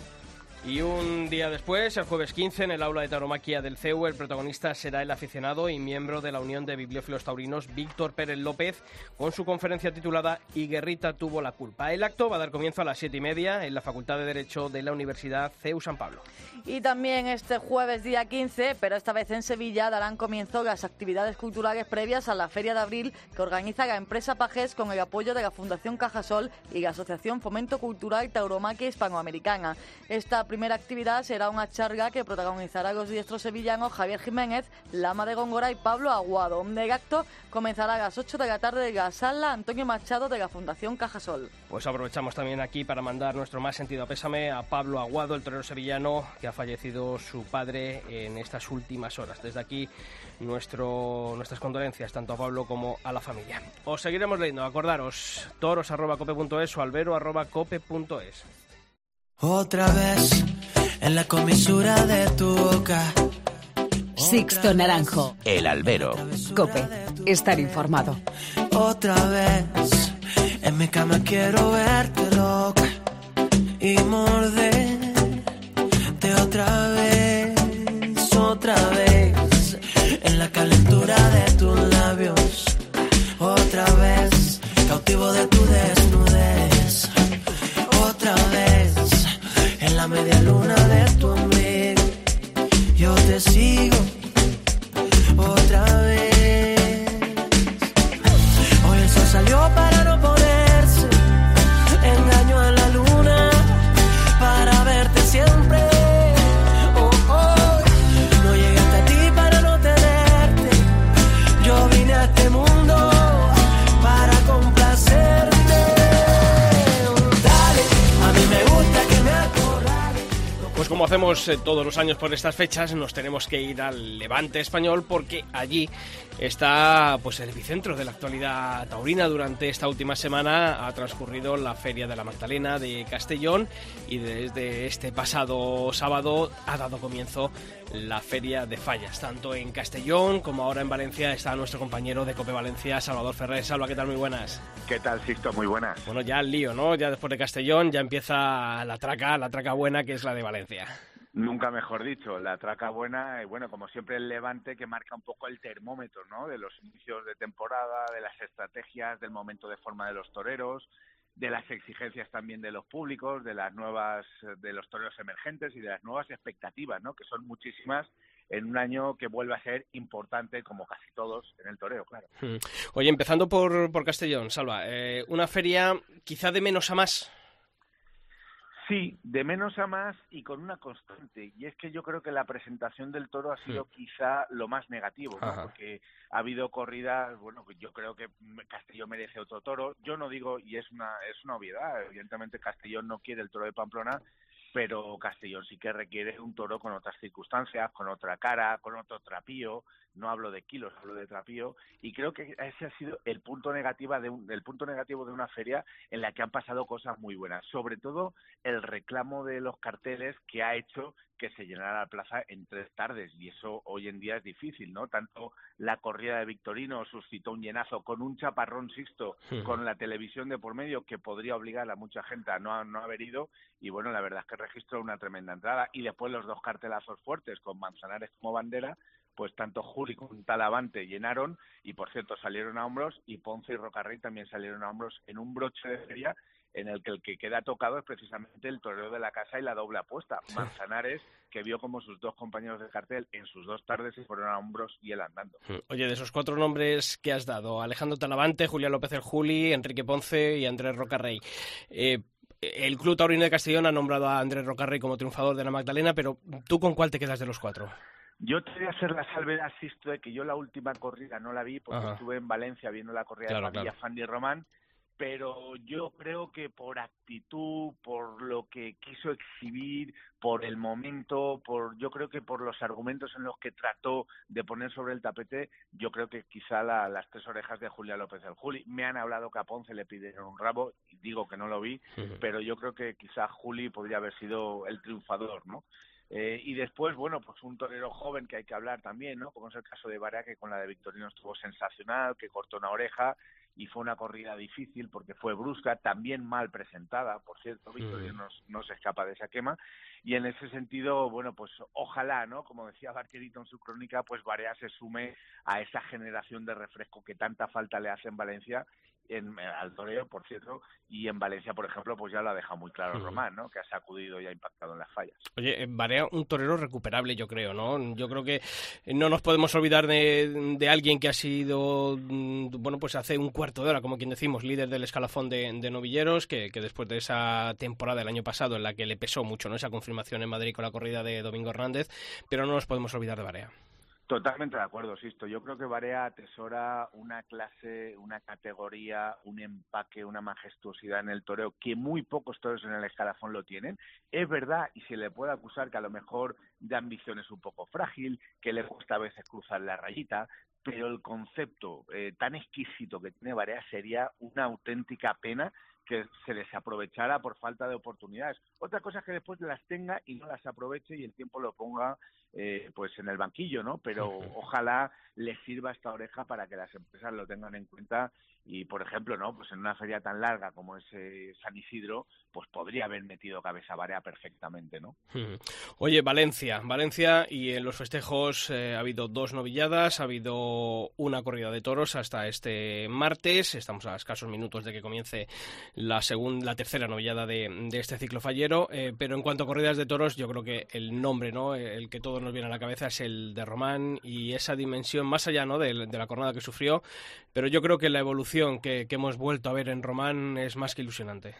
Y un día después, el jueves 15, en el aula de tauromaquia del CEU, el protagonista será el aficionado y miembro de la Unión de Bibliófilos Taurinos, Víctor Pérez López, con su conferencia titulada Y Guerrita tuvo la culpa. El acto va a dar comienzo a las siete y media en la Facultad de Derecho de la Universidad CEU San Pablo. Y también este jueves día 15, pero esta vez en Sevilla, darán comienzo las actividades culturales previas a la Feria de Abril que organiza la empresa Pajés con el apoyo de la Fundación Cajasol y la Asociación Fomento Cultural Tauromaquia Hispanoamericana. Esta primera actividad será una charla que protagonizará los diestros sevillanos Javier Jiménez, Lama de Góngora y Pablo Aguado. El acto comenzará a las 8 de la tarde de la sala Antonio Machado de la Fundación Cajasol. Pues aprovechamos también aquí para mandar nuestro más sentido pésame a Pablo Aguado, el torero sevillano que ha fallecido su padre en estas últimas horas. Desde aquí nuestro, nuestras condolencias tanto a Pablo como a la familia. Os seguiremos leyendo, acordaros, toros.cope.es o albero.cope.es. Otra vez en la comisura de tu boca. Sixto Naranjo. El Albero. Cope. Estar informado. Otra vez en mi cama quiero verte loca y morderte otra vez, otra vez en la calentura de tus labios. Otra vez cautivo de tu la media luna de tu ombligo, yo te sigo. Otra vez, hacemos eh, todos los años por estas fechas, nos tenemos que ir al Levante español porque allí está pues el epicentro de la actualidad taurina. Durante esta última semana ha transcurrido la Feria de la Magdalena de Castellón y desde este pasado sábado ha dado comienzo la Feria de Fallas. Tanto en Castellón como ahora en Valencia está nuestro compañero de Cope Valencia, Salvador Ferrer. Salva, ¿qué tal? Muy buenas. ¿Qué tal, Sixto? Muy buenas. Bueno, ya el lío, ¿no? Ya después de Castellón ya empieza la traca, la traca buena que es la de Valencia. Nunca mejor dicho, la traca buena y bueno, como siempre el Levante que marca un poco el termómetro, ¿no? De los inicios de temporada, de las estrategias, del momento de forma de los toreros, de las exigencias también de los públicos, de las nuevas, de los toreros emergentes y de las nuevas expectativas, ¿no? Que son muchísimas en un año que vuelve a ser importante, como casi todos, en el toreo, claro. Hmm. Oye, empezando por, por Castellón, Salva, eh, una feria quizá de menos a más. Sí, de menos a más y con una constante. Y es que yo creo que la presentación del toro ha sido quizá lo más negativo, porque ha habido corridas, bueno, yo creo que Castellón merece otro toro. Yo no digo, y es una, es una obviedad, evidentemente Castellón no quiere el toro de Pamplona, pero Castellón sí que requiere un toro con otras circunstancias, con otra cara, con otro trapío. No hablo de kilos, hablo de trapío. Y creo que ese ha sido el punto negativo de un, el punto negativo de una feria en la que han pasado cosas muy buenas. Sobre todo el reclamo de los carteles que ha hecho que se llenara la plaza en tres tardes y eso hoy en día es difícil, ¿no? Tanto la corrida de Victorino suscitó un llenazo con un chaparrón Sixto, con la televisión de por medio que podría obligar a mucha gente a no, no haber ido y bueno, la verdad es que registró una tremenda entrada y después los dos cartelazos fuertes con Manzanares como bandera pues tanto Juli como Talavante llenaron y por cierto salieron a hombros y Ponce y Rocarrey también salieron a hombros en un broche de feria en el que el que queda tocado es precisamente el torero de la casa y la doble apuesta. Manzanares, que vio como sus dos compañeros de cartel en sus dos tardes se fueron a hombros y él andando. Hmm. Oye, de esos cuatro nombres que has dado, Alejandro Talavante, Julián López el Juli, Enrique Ponce y Andrés Rocarrey. Eh, el Club Taurino de Castellón ha nombrado a Andrés Rocarrey como triunfador de la Magdalena, pero ¿tú con cuál te quedas de los cuatro? Yo te voy a hacer la salvedad, Sisto, de que yo la última corrida no la vi porque Ajá. estuve en Valencia viendo la corrida Claro, de familia claro. Fanny Román, pero yo creo que por actitud, por lo que quiso exhibir, por el momento, por yo creo que por los argumentos en los que trató de poner sobre el tapete, yo creo que quizá la- las tres orejas de Julia López del Juli. Me han hablado que a Ponce le pidieron un rabo, y digo que no lo vi, pero yo creo que quizá Juli podría haber sido el triunfador, ¿no? Eh, y después, bueno, pues un torero joven que hay que hablar también, ¿no? Como es el caso de Varea, que con la de Victorino estuvo sensacional, que cortó una oreja y fue una corrida difícil porque fue brusca, también mal presentada, por cierto, Victorino no, no se escapa de esa quema. Y en ese sentido, bueno, pues ojalá, ¿no? Como decía Barquerito en su crónica, pues Varea se sume a esa generación de refresco que tanta falta le hace en Valencia en, al toreo, por cierto, y en Valencia, por ejemplo, pues ya lo ha dejado muy claro. Román, ¿no? Que ha sacudido y ha impactado en las fallas. Oye, Barea, un torero recuperable, yo creo, ¿no? Yo creo que no nos podemos olvidar de, de alguien que ha sido, mm, bueno, pues hace un cuarto de hora, como quien decimos, líder del escalafón de, de novilleros, que, que después de esa temporada del año pasado en la que le pesó mucho, ¿no? Esa confirmación en Madrid con la corrida de Domingo Hernández, pero no nos podemos olvidar de Barea. Totalmente de acuerdo, Sisto. Yo creo que Barea atesora una clase, una categoría, un empaque, una majestuosidad en el toreo que muy pocos toreros en el escalafón lo tienen. Es verdad, y se le puede acusar que a lo mejor de ambición es un poco frágil, que le cuesta a veces cruzar la rayita, pero el concepto eh, tan exquisito que tiene Barea sería una auténtica pena que se desaprovechara por falta de oportunidades. Otra cosa es que después las tenga y no las aproveche y el tiempo lo ponga eh, pues en el banquillo, ¿no? Pero ojalá les sirva esta oreja para que las empresas lo tengan en cuenta y por ejemplo no pues en una feria tan larga como es eh, San Isidro pues podría haber metido cabeza varea perfectamente no <laughs> oye Valencia Valencia y en los festejos eh, ha habido dos novilladas ha habido una corrida de toros hasta este martes estamos a escasos minutos de que comience la segunda la tercera novillada de, este ciclo fallero. Eh, pero en cuanto a corridas de toros yo creo que el nombre no el que todos nos viene a la cabeza es el de Román y esa dimensión más allá no de, de la jornada que sufrió pero yo creo que la evolución que, hemos vuelto a ver en Román es más que ilusionante.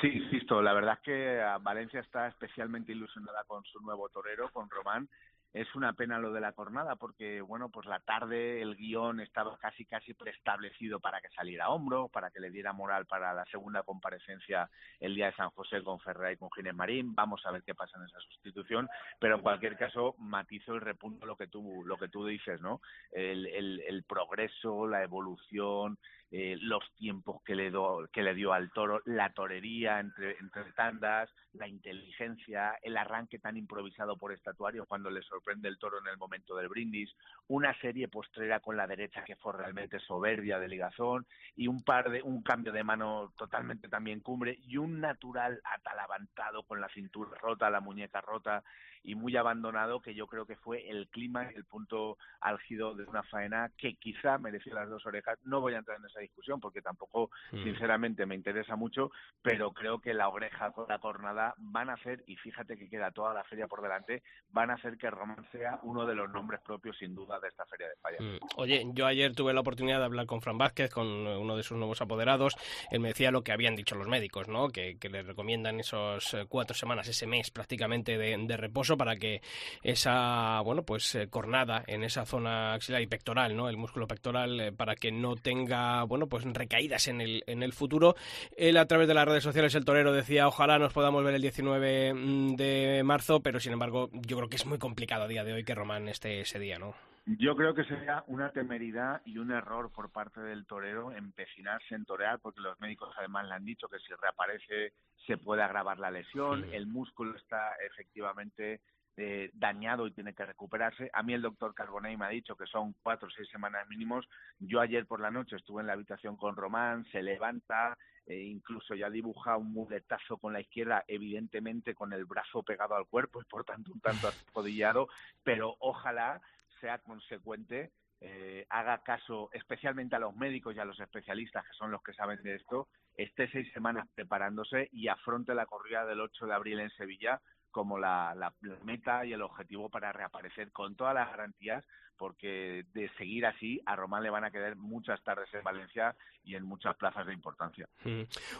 Sí, insisto, la verdad es que Valencia está especialmente ilusionada con su nuevo torero, con Román, es una pena lo de la jornada porque, bueno, pues la tarde el guion estaba casi casi preestablecido para que saliera hombro, para que le diera moral para la segunda comparecencia el día de San José con Ferrer y con Ginés Marín. Vamos a ver qué pasa en esa sustitución, pero en cualquier caso matizo el repunto lo que tú, lo que tú dices, ¿no? El, el, el progreso, la evolución, eh, los tiempos que le, do, que le dio al toro, la torería entre, entre tandas, la inteligencia, el arranque tan improvisado por estatuario cuando le sorprende el toro en el momento del brindis, una serie postrera con la derecha que fue realmente soberbia de ligazón y un par de un cambio de mano totalmente también cumbre y un natural atalabantado con la cintura rota, la muñeca rota y muy abandonado que yo creo que fue el clima y el punto álgido de una faena que quizá mereció las dos orejas. No voy a entrar en esa discusión porque tampoco mm. sinceramente me interesa mucho, pero creo que la oreja con la cornada van a hacer, y fíjate que queda toda la feria por delante, van a hacer que Román sea uno de los nombres propios sin duda de esta feria de Falla. Mm. Oye, yo ayer tuve la oportunidad de hablar con Fran Vázquez, con uno de sus nuevos apoderados. Él me decía lo que habían dicho los médicos, ¿no? Que, le recomiendan esos eh, cuatro semanas, ese mes prácticamente de reposo para que esa, bueno, pues eh, cornada en esa zona axilar y pectoral, ¿no? El músculo pectoral, eh, para que no tenga, bueno, pues recaídas en el, en el futuro. Él a través de las redes sociales, el torero decía, ojalá nos podamos ver el 19 mm, de marzo, pero sin embargo, yo creo que es muy complicado a día de hoy que Román esté ese día, ¿no? Yo creo que sería una temeridad y un error por parte del torero empecinarse en torear, porque los médicos además le han dicho que si reaparece se puede agravar la lesión, el músculo está efectivamente eh, dañado y tiene que recuperarse. A mí el doctor Carbonell me ha dicho que son cuatro o seis semanas mínimos. Yo ayer por la noche estuve en la habitación con Román, se levanta, e incluso ya dibuja un muletazo con la izquierda, evidentemente con el brazo pegado al cuerpo y por tanto un tanto <laughs> arrodillado, pero ojalá sea consecuente eh, haga caso especialmente a los médicos y a los especialistas, que son los que saben de esto, esté seis semanas preparándose y afronte la corrida del 8 de abril en Sevilla como la, la, meta y el objetivo para reaparecer con todas las garantías, porque de seguir así a Román le van a quedar muchas tardes en Valencia y en muchas plazas de importancia.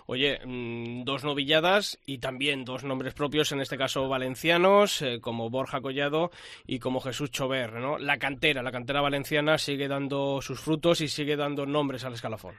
Oye, mm, dos novilladas y también dos nombres propios, en este caso valencianos, eh, como Borja Collado y como Jesús Chover, ¿no? La cantera, la cantera valenciana sigue dando sus frutos y sigue dando nombres al escalafón.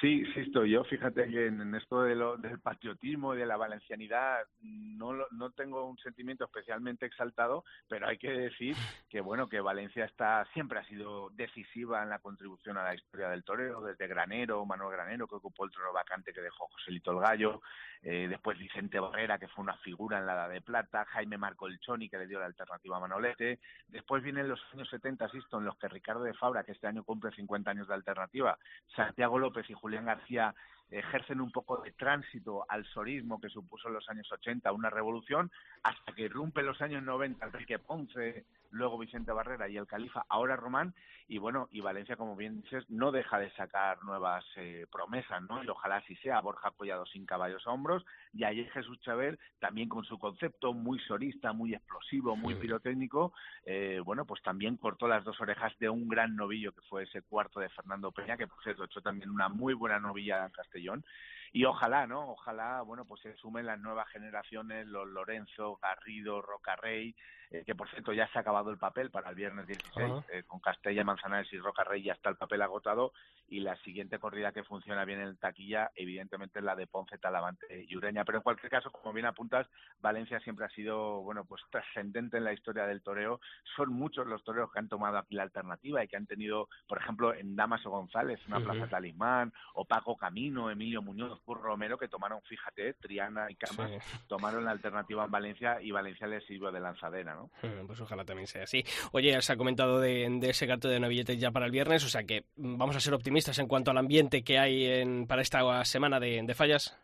Sí, insisto, yo fíjate que en, esto de lo, del patriotismo y de la valencianidad no, no tengo un sentimiento especialmente exaltado, pero hay que decir que bueno que Valencia está siempre ha sido decisiva en la contribución a la historia del toreo, desde Granero, Manuel Granero que ocupó el trono vacante que dejó Joselito el Gallo, eh, después Vicente Barrera que fue una figura en la Edad de Plata, Jaime Marco el Choni que le dio la alternativa a Manolete, después vienen los años 70, insisto, en los que Ricardo de Fabra, que este año cumple 50 años de alternativa, Santiago López y Julián García ejercen un poco de tránsito al sorismo que supuso en los años 80 una revolución, hasta que irrumpe los años 90 Enrique Ponce, luego Vicente Barrera y el Califa, ahora Román, y bueno, y Valencia, como bien dices, no deja de sacar nuevas eh, promesas, ¿no? Y ojalá así sea, Borja apoyado sin caballos a hombros, y ahí Jesús Chávez, también con su concepto muy sorista, muy explosivo, muy pirotécnico, eh, bueno, pues también cortó las dos orejas de un gran novillo que fue ese cuarto de Fernando Peña, que por cierto hecho también una muy buena novilla en Castellón, Castellón y ojalá, ¿no? Ojalá, bueno, pues se sumen las nuevas generaciones, los Lorenzo, Garrido, Rocarrey, eh, que por cierto ya se ha acabado el papel para el viernes 16, eh, con Castella, Manzanares y Rocarrey ya está el papel agotado y la siguiente corrida que funciona bien en taquilla, evidentemente es la de Ponce, Talavante y Ureña, pero en cualquier caso, como bien apuntas, Valencia siempre ha sido, bueno, pues trascendente en la historia del toreo, son muchos los toreros que han tomado aquí la alternativa y que han tenido, por ejemplo, en Damaso González, una plaza talismán, o Paco Camino, Emilio Muñoz, Curro Romero, que tomaron, fíjate, Triana y Camas, tomaron la alternativa en Valencia y Valencia les sirvió de lanzadera, ¿no? <laughs> Pues ojalá también sea así. Oye, se ha comentado de, de ese cartel de novilletes ya para el viernes, o sea que mm, vamos a ser optimistas en cuanto al ambiente que hay en, para esta semana de, de fallas.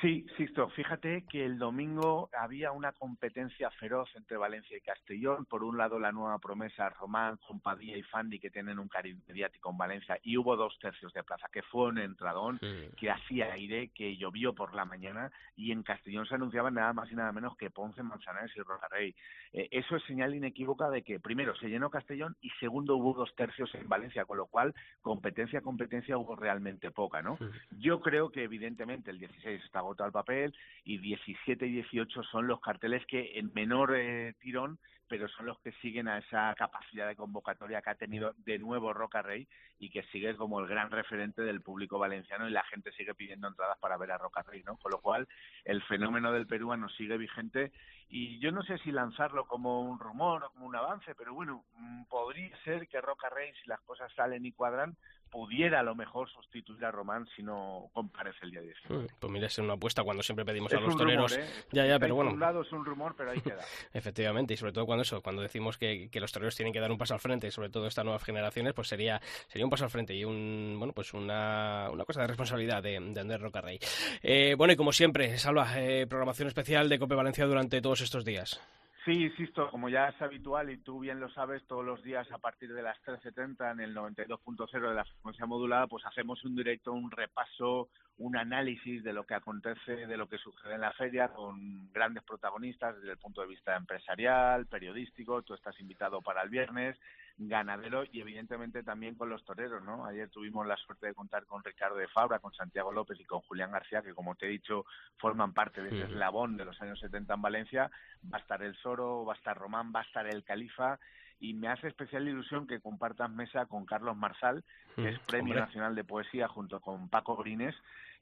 Sí, Sisto, fíjate que el domingo había una competencia feroz entre Valencia y Castellón. Por un lado, la nueva promesa Román, Compadía y Fandi, que tienen un cariño mediático en Valencia, y hubo dos tercios de plaza, que fue un entradón, que hacía aire, que llovió por la mañana, y en Castellón se anunciaban nada más y nada menos que Ponce, Manzanares y Rocarrey. Eh, eso es señal inequívoca de que, primero, se llenó Castellón y segundo, hubo dos tercios en Valencia, con lo cual, competencia, competencia hubo realmente poca, ¿no? Yo creo que, evidentemente, el 16 está agotado el papel y 17 y 18 son los carteles que en menor eh, tirón pero son los que siguen a esa capacidad de convocatoria que ha tenido de nuevo Roca Rey y que sigue como el gran referente del público valenciano y la gente sigue pidiendo entradas para ver a Roca Rey, ¿no? Con lo cual el fenómeno del peruano sigue vigente y yo no sé si lanzarlo como un rumor o como un avance, pero bueno, mm, podría ser que Roca Rey, si las cosas salen y cuadran, pudiera a lo mejor sustituir a Román si no comparece el día 19. Mm, Pues mira, es una apuesta cuando siempre pedimos Es a los un toreros. rumor, ¿eh? Ya, ya, pero bueno. infundado, es un rumor, pero ahí queda. <laughs> Efectivamente, y sobre todo cuando eso, cuando decimos que, que los toreros tienen que dar un paso al frente, sobre todo estas nuevas generaciones, pues sería sería un paso al frente y un bueno pues una, una cosa de responsabilidad de, de Andrés Rocarrey. Eh, bueno, y como siempre, Salva, eh, programación especial de Cope Valencia durante todos estos días. Sí, insisto, como ya es habitual y tú bien lo sabes, todos los días a partir de las 13.30 en el 92.0 de la frecuencia modulada, pues hacemos un directo, un repaso, un análisis de lo que acontece, de lo que sucede en la feria, con grandes protagonistas desde el punto de vista empresarial, periodístico, tú estás invitado para el viernes, ganadero y evidentemente también con los toreros, ¿no? Ayer tuvimos la suerte de contar con Ricardo de Fabra, con Santiago López y con Julián García, que como te he dicho, forman parte de ese eslabón de los años 70 en Valencia. Va a estar el Soro, va a estar Román, va a estar el Califa y me hace especial ilusión que compartas mesa con Carlos Marsal, que es Mm, Premio hombre. Nacional de Poesía junto con Paco Grines.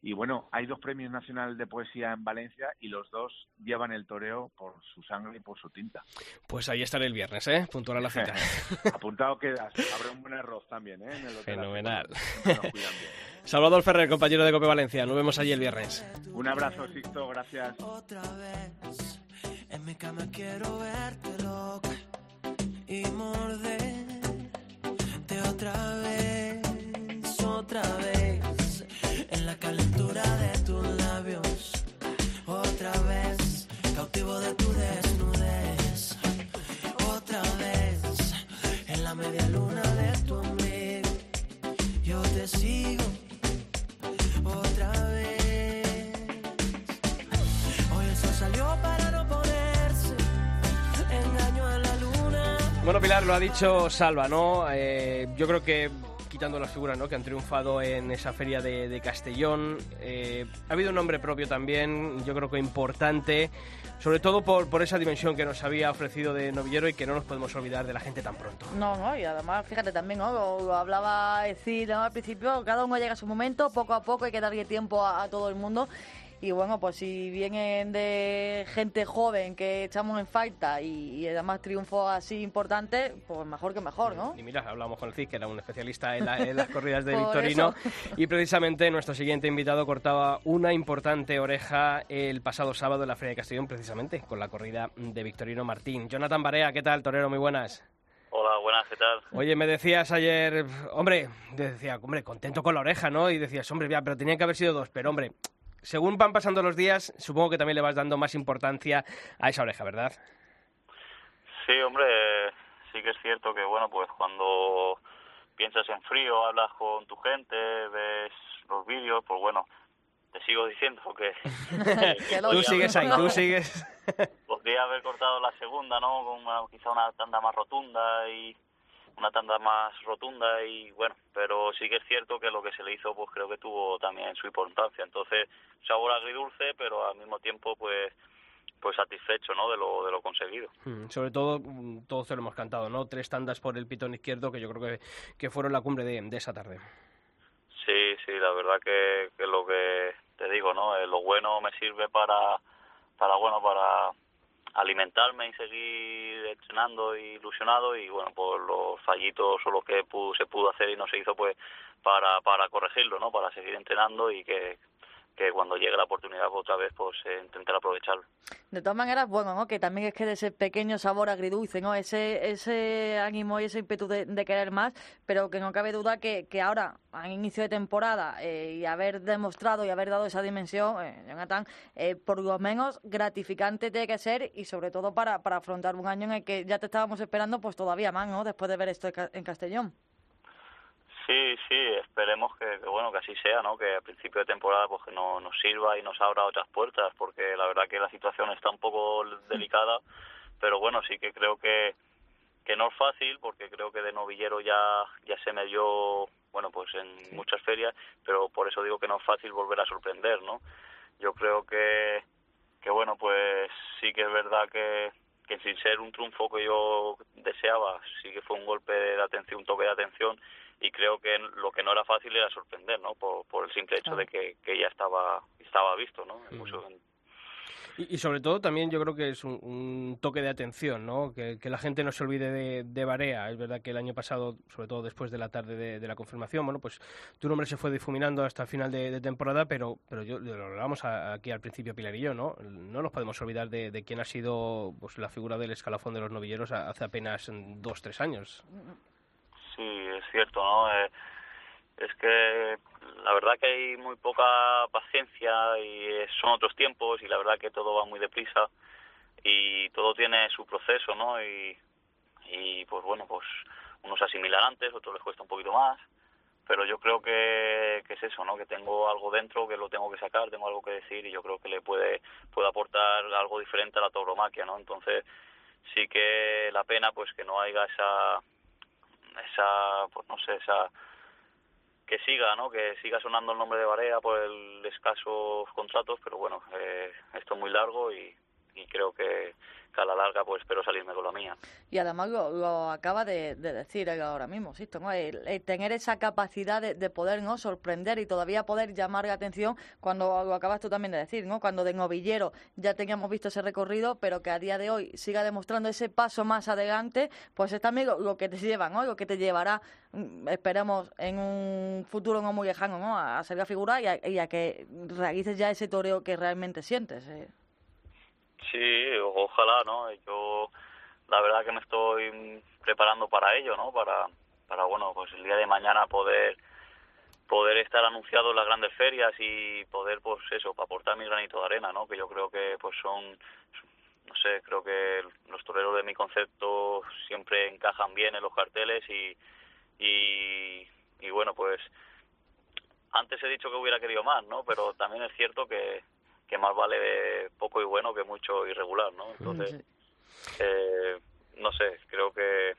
Y bueno, hay dos premios nacionales de poesía en Valencia y los dos llevan el toreo por su sangre y por su tinta. Pues ahí estaré el viernes, ¿eh? Puntual a la cita. <laughs> Apuntado quedas. Habrá un buen arroz también, ¿eh? En el. Fenomenal. Bien. <laughs> Salvador Ferrer, compañero de Cope Valencia. Nos vemos allí el viernes. Un abrazo, Sixto. Gracias. Otra vez en mi cama quiero verte loca y morderte otra vez, otra vez la calentura de tus labios, otra vez cautivo de tu desnudez, otra vez en la media luna de tu ombligo, yo te sigo otra vez. Hoy el sol salió para no ponerse engaño a la luna. Bueno, Pilar, lo ha dicho Salva, ¿no? Eh, yo creo que quitando las figuras ¿no? que han triunfado en esa feria de, de Castellón, eh, ha habido un nombre propio también, yo creo que importante, sobre todo por, por esa dimensión que nos había ofrecido de novillero y que no nos podemos olvidar de la gente tan pronto. No, no, y además, fíjate también, ¿no? Lo, lo hablaba decir ¿no? al principio, cada uno llega a su momento, poco a poco hay que darle tiempo a, a todo el mundo. Y bueno, pues si vienen de gente joven que echamos en falta y, y además triunfos así importantes, pues mejor que mejor, ¿no? Y mira, hablamos con el CIC, que era un especialista en, la- en las <laughs> corridas de Victorino, eso. y precisamente nuestro siguiente invitado cortaba una importante oreja el pasado sábado en la Feria de Castellón, precisamente, con la corrida de Victorino Martín. Jonathan Barea, ¿qué tal, torero? Muy buenas. Hola, buenas, ¿qué tal? Oye, me decías ayer, hombre, decía, hombre, contento con la oreja, ¿no? Y decías, hombre, ya, pero tenían que haber sido dos. Pero, hombre, según van pasando los días, supongo que también le vas dando más importancia a esa oreja, ¿verdad? Sí, hombre, sí que es cierto que, bueno, pues cuando piensas en frío, hablas con tu gente, ves los vídeos, pues bueno, te sigo diciendo que... <laughs> Tú sigues ahí, tú sigues. <laughs> Podría haber cortado la segunda, ¿no? Con una- quizá una tanda más rotunda y una tanda más rotunda y bueno, pero sí que es cierto que lo que se le hizo pues creo que tuvo también su importancia. Entonces, sabor agridulce, pero al mismo tiempo pues pues satisfecho, ¿no? De lo de lo conseguido. Mm, Sobre todo, mm, todos se lo hemos cantado, ¿no? Tres tandas por el pitón izquierdo, que yo creo que, que fueron la cumbre de, de esa tarde. Sí, sí, la verdad que, que lo que te digo, ¿no? Eh, lo bueno me sirve para, para bueno, para alimentarme y seguir entrenando y ilusionado y bueno, pues los fallitos o lo que pu- se pudo hacer y no se hizo, pues para, para corregirlo, ¿no? Para seguir entrenando y que que cuando llegue la oportunidad otra vez pues eh, intentar aprovecharlo. De todas maneras, bueno, ¿no? que también es que de ese pequeño sabor agridulce, ¿no? ese, ese ánimo y ese ímpetu de, querer más, pero que no cabe duda que, que ahora, a inicio de temporada, eh, y haber demostrado y haber dado esa dimensión, eh, Jonathan, eh, por lo menos gratificante tiene que ser y sobre todo para, para afrontar un año en el que ya te estábamos esperando pues todavía más, ¿no? Después de ver esto en Castellón. Sí, sí, esperemos que, bueno que así sea, ¿no? Que a principio de temporada pues que no, nos sirva y nos abra otras puertas, porque la verdad que la situación está un poco delicada, pero bueno sí que creo que que no es fácil, porque creo que de novillero ya ya se me dio bueno pues en muchas ferias, pero por eso digo que no es fácil volver a sorprender, ¿no? Yo creo que que bueno pues sí que es verdad que que sin ser un triunfo que yo deseaba, sí que fue un golpe de atención, un toque de atención y creo que lo que no era fácil era sorprender, ¿no? Por, por el simple hecho de que, que, ya estaba estaba visto, ¿no? y, sobre todo también yo creo que es un, toque de atención, ¿no? Que, que, la gente no se olvide de, de Barea. Es verdad que el año pasado, sobre todo después de la tarde de, la confirmación, bueno, pues tu nombre se fue difuminando hasta el final de, temporada, pero, pero yo lo hablábamos aquí al principio Pilar y yo, ¿no? No nos podemos olvidar de, quién ha sido pues, la figura del escalafón de los novilleros hace apenas dos, tres años. Sí, es cierto, ¿no? Eh, es que la verdad que hay muy poca paciencia y son otros tiempos y la verdad que todo va muy deprisa y todo tiene su proceso, ¿no? Y, y pues bueno, pues unos asimilan antes, otros les cuesta un poquito más, pero yo creo que, que es eso, ¿no? Que tengo algo dentro que lo tengo que sacar, tengo algo que decir y yo creo que le puede, puede aportar algo diferente a la tauromaquia, ¿no? Entonces sí que la pena pues que no haya esa esa, pues no sé, esa que siga, ¿no? Que siga sonando el nombre de Barea por el escasos contratos, pero bueno, eh, esto es muy largo y, y creo que, a la larga pues espero salirme con la mía. Y además lo, acaba de, decir ahora mismo, ¿sí? tener esa capacidad de, poder no sorprender y todavía poder llamar la atención cuando lo acabas tú también de decir, ¿no? Cuando de novillero ya teníamos visto ese recorrido, pero que a día de hoy siga demostrando ese paso más adelante, pues es también lo, que te lleva, ¿no? Lo que te llevará, mm, esperemos, en un futuro no muy lejano, ¿no? A ser la figura y a, que realices ya ese toreo que realmente sientes. ¿eh? Sí, ojalá, ¿no? Yo la verdad que me estoy preparando para ello, ¿no? Para, para bueno, pues el día de mañana poder poder estar anunciado en las grandes ferias y poder, pues eso, aportar mi granito de arena, ¿no? Que yo creo que, pues son, no sé, creo que los toreros de mi concepto siempre encajan bien en los carteles y, y, y bueno, pues antes he dicho que hubiera querido más, ¿no? Pero también es cierto que, que más vale poco y bueno que mucho irregular, ¿no? Entonces, eh, no sé, creo que,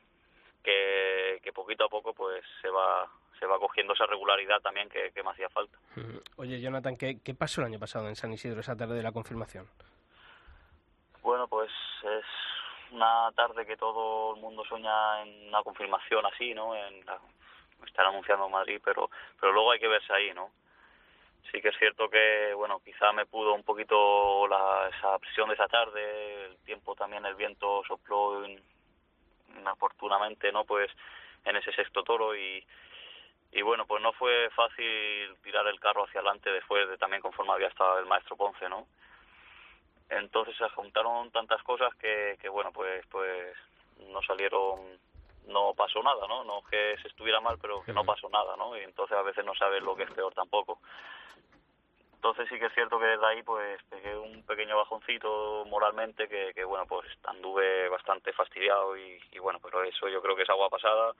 que, poquito a poco pues se va se va cogiendo esa regularidad también que, me hacía falta. Oye, Jonathan, ¿qué, ¿qué pasó el año pasado en San Isidro, esa tarde de la confirmación? Bueno, pues es una tarde que todo el mundo sueña en una confirmación así, ¿no? En estar anunciando en Madrid, pero, pero luego hay que verse ahí, ¿no? Sí que es cierto que, bueno, quizá me pudo un poquito la, esa presión de esa tarde, el tiempo también, el viento sopló inoportunamente, ¿no? Pues en ese sexto toro y, y bueno, pues no fue fácil tirar el carro hacia adelante después de también conforme había estado el maestro Ponce, ¿no? Entonces se juntaron tantas cosas que, que bueno, pues, pues no salieron no pasó nada, ¿no? No que se estuviera mal, pero que no pasó nada, ¿no? Y entonces a veces no sabes lo que es peor tampoco. Entonces sí que es cierto que desde ahí pues pegué un pequeño bajoncito moralmente que, que bueno pues anduve bastante fastidiado y, y, bueno pero eso yo creo que es agua pasada.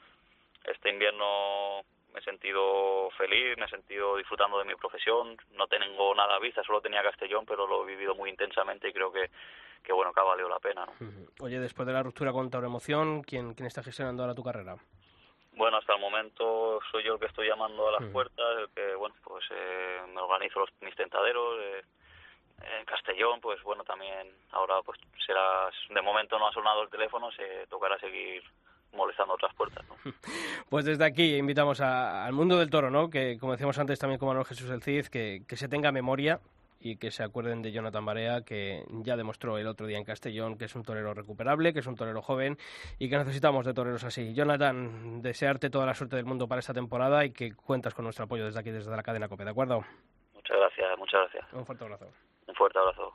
Este invierno me he sentido feliz, me he sentido disfrutando de mi profesión, no tengo nada a vista, solo tenía Castellón pero lo he vivido muy intensamente y creo que, que bueno que ha valido la pena. Oye, después de la ruptura con Emoción, ¿quién, ¿quién está gestionando ahora tu carrera? Bueno, hasta el momento soy yo el que estoy llamando a las puertas, el que, bueno, pues eh, me organizo los, mis tentaderos. Eh, en Castellón, pues bueno, también ahora pues será, de momento no ha sonado el teléfono, se tocará seguir molestando otras puertas. ¿no? <laughs> Pues desde aquí invitamos al mundo del toro, ¿no? que como decíamos antes también con Manuel Jesús el Cid, que, que se tenga memoria y que se acuerden de Jonathan Barea, que ya demostró el otro día en Castellón que es un torero recuperable, que es un torero joven y que necesitamos de toreros así. Jonathan, desearte toda la suerte del mundo para esta temporada y que cuentas con nuestro apoyo desde aquí, desde la cadena COPE, ¿de acuerdo? Muchas gracias, muchas gracias. Un fuerte abrazo. Un fuerte abrazo.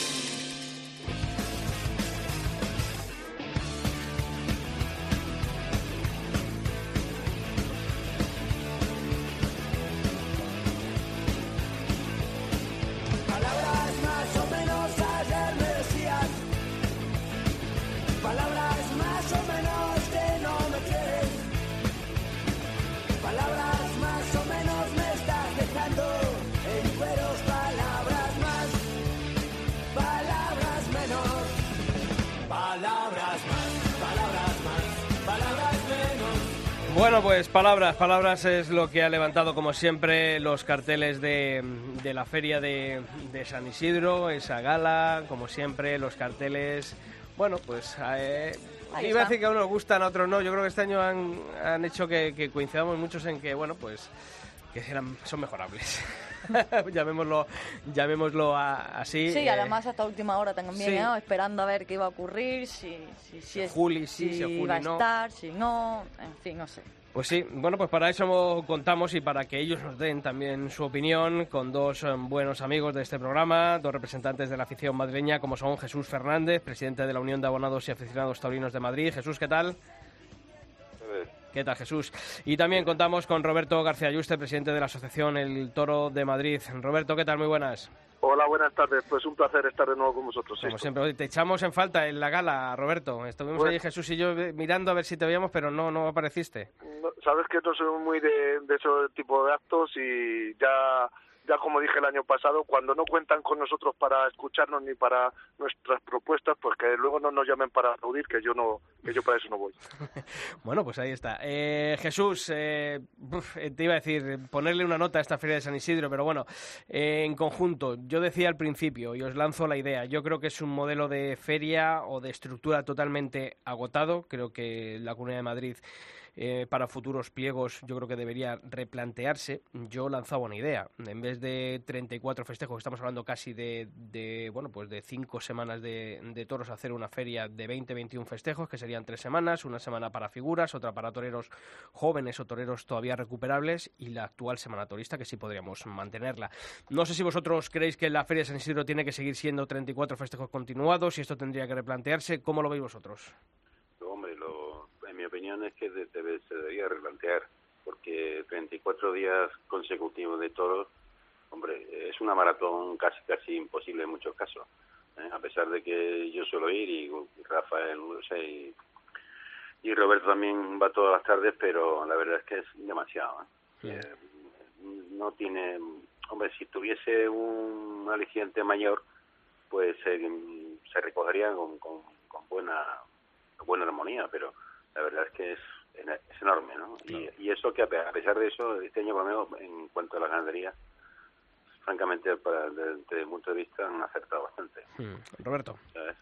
Palabras, palabras es lo que ha levantado como siempre los carteles de, de la feria de, de San Isidro, esa gala, como siempre, los carteles. Bueno, pues eh, iba a decir que a unos gustan, a otros no. Yo creo que este año han, han hecho que, que coincidamos muchos en que, bueno, pues que eran, son mejorables. <laughs> llamémoslo llamémoslo a- así. Sí, eh, además hasta última hora también, sí. esperando a ver qué iba a ocurrir, si, si, si, es- Juli sí, si Juli iba a no. estar, si no, en fin, no sé. Pues sí, bueno, pues para eso contamos y para que ellos nos den también su opinión con dos eh, buenos amigos de este programa, dos representantes de la afición madrileña como son Jesús Fernández, presidente de la Unión de Abonados y Aficionados Taurinos de Madrid. Jesús, ¿qué tal? ¿Qué tal, Jesús? Y también contamos con Roberto García Ayuste, presidente de la Asociación El Toro de Madrid. Roberto, ¿qué tal? Muy buenas. Hola, buenas tardes. Pues un placer estar de nuevo con vosotros. Como siempre, te echamos en falta en la gala, Roberto. Estuvimos Bueno. ahí Jesús y yo mirando a ver si te veíamos, pero no, no apareciste. No, Sabes que no soy muy de, de ese tipo de actos y ya, ya como dije el año pasado, cuando no cuentan con nosotros para escucharnos ni para nuestras propuestas, pues que luego no nos llamen para aplaudir, que yo no, que yo para eso no voy. <laughs> Bueno, pues ahí está. Eh, Jesús, eh, eh, te iba a decir ponerle una nota a esta feria de San Isidro, pero bueno, en conjunto, yo decía al principio y os lanzo la idea, yo creo que es un modelo de feria o de estructura totalmente agotado, creo que la Comunidad de Madrid eh, para futuros pliegos yo creo que debería replantearse. Yo lanzaba una idea, en vez de 34 festejos, estamos hablando casi de, de bueno, pues de cinco semanas de, de toros, hacer una feria de 20-21 festejos, que serían tres semanas, una semana para figuras, otra para toreros jóvenes o toreros todavía recuperables y la actual semana torista que sí podríamos mantenerla. No sé si vosotros creéis que la Feria de San Isidro tiene que seguir siendo 34 festejos continuados, si esto tendría que replantearse, ¿cómo lo veis vosotros? Hombre, lo, en mi opinión es que de- debe- se debería replantear, porque 34 días consecutivos de toros, hombre, es una maratón casi casi imposible en muchos casos. ¿eh? A pesar de que yo suelo ir y, y Rafael, no sé, y, y Roberto también va todas las tardes, pero la verdad es que es demasiado. ¿eh? Eh, no tiene, hombre, si tuviese un aliciente mayor, pues se recogería con, con, con buena buena armonía, pero la verdad es que es, es enorme, ¿no? Y, y eso que a pe- a pesar de eso, este año menos en cuanto a la ganadería, francamente, para, desde, desde mi punto de vista, han acertado bastante, Roberto. ¿sabes?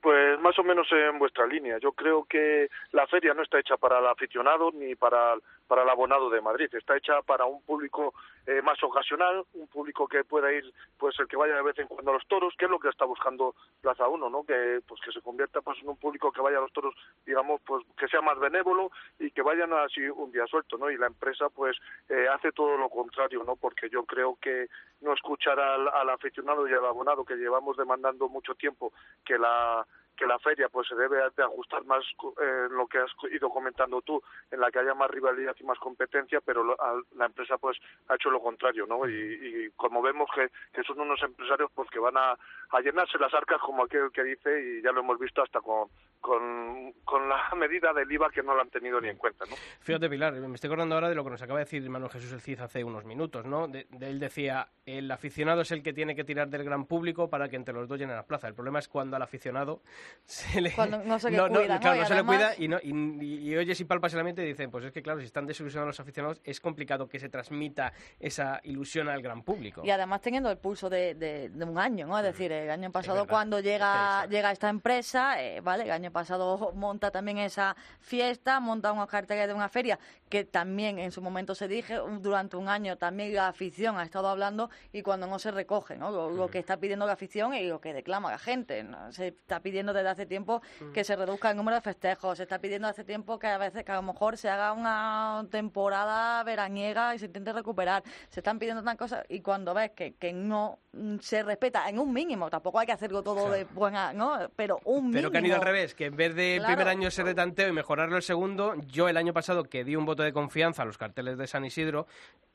Pues, más o menos en vuestra línea. Yo creo que la feria no está hecha para el aficionado ni para, para el abonado de Madrid. Está hecha para un público eh, más ocasional, un público que pueda ir, pues el que vaya de vez en cuando a los toros, que es lo que está buscando Plaza 1, ¿no? Que, pues, que se convierta pues, en un público que vaya a los toros, digamos, pues que sea más benévolo y que vayan así un día suelto, ¿no? Y la empresa, pues, eh, hace todo lo contrario, ¿no? Porque yo creo que no escuchar al, al aficionado y al abonado que llevamos demandando mucho tiempo que la que la feria pues se debe de ajustar más eh, lo que has ido comentando tú en la que haya más rivalidad y más competencia pero lo- la empresa pues ha hecho lo contrario no y, como vemos que, que son unos empresarios pues que van a, a llenarse las arcas como aquel que dice y ya lo hemos visto hasta con con, con la <laughs> medida del IVA que no lo han tenido ni en cuenta no Fíjate, Pilar, me estoy acordando ahora de lo que nos acaba de decir Manuel Jesús El Cid hace unos minutos, ¿no? De, de él decía, el aficionado es el que tiene que tirar del gran público para que entre los dos llenen las plazas. El problema es cuando al aficionado <laughs> se le, Cuando no se le no, no, cuida, ¿no? claro, Y no se le además- cuida y, no, y, y oyes y palpas el ambiente y dicen, pues es que claro, si están desilusionados los aficionados, es complicado que se transmita esa ilusión al gran público. Y además teniendo el pulso de, de- de un año, ¿no? Es decir, el año pasado cuando llega, llega esta empresa, eh, ¿vale? El año pasado monta también esa fiesta, monta unos carteles de una feria que también en su momento se dije, durante un año también la afición ha estado hablando y cuando no se recoge, ¿no? Lo, lo que está pidiendo la afición y lo que declama la gente, ¿no? Se está pidiendo desde hace tiempo que se reduzca el número de festejos, se está pidiendo hace tiempo que a veces, que a lo mejor se haga una temporada veraniega y se intente recuperar, se están pidiendo tantas cosas y cuando ves que, que no mm, se respeta en un mínimo, tampoco hay que hacerlo todo de buena, ¿no? Pero un mínimo. Pero que han ido al revés, que en vez de el Claro. primer año ser de tanteo y mejorarlo el segundo, yo el año pasado que di un voto de confianza a los carteles de San Isidro,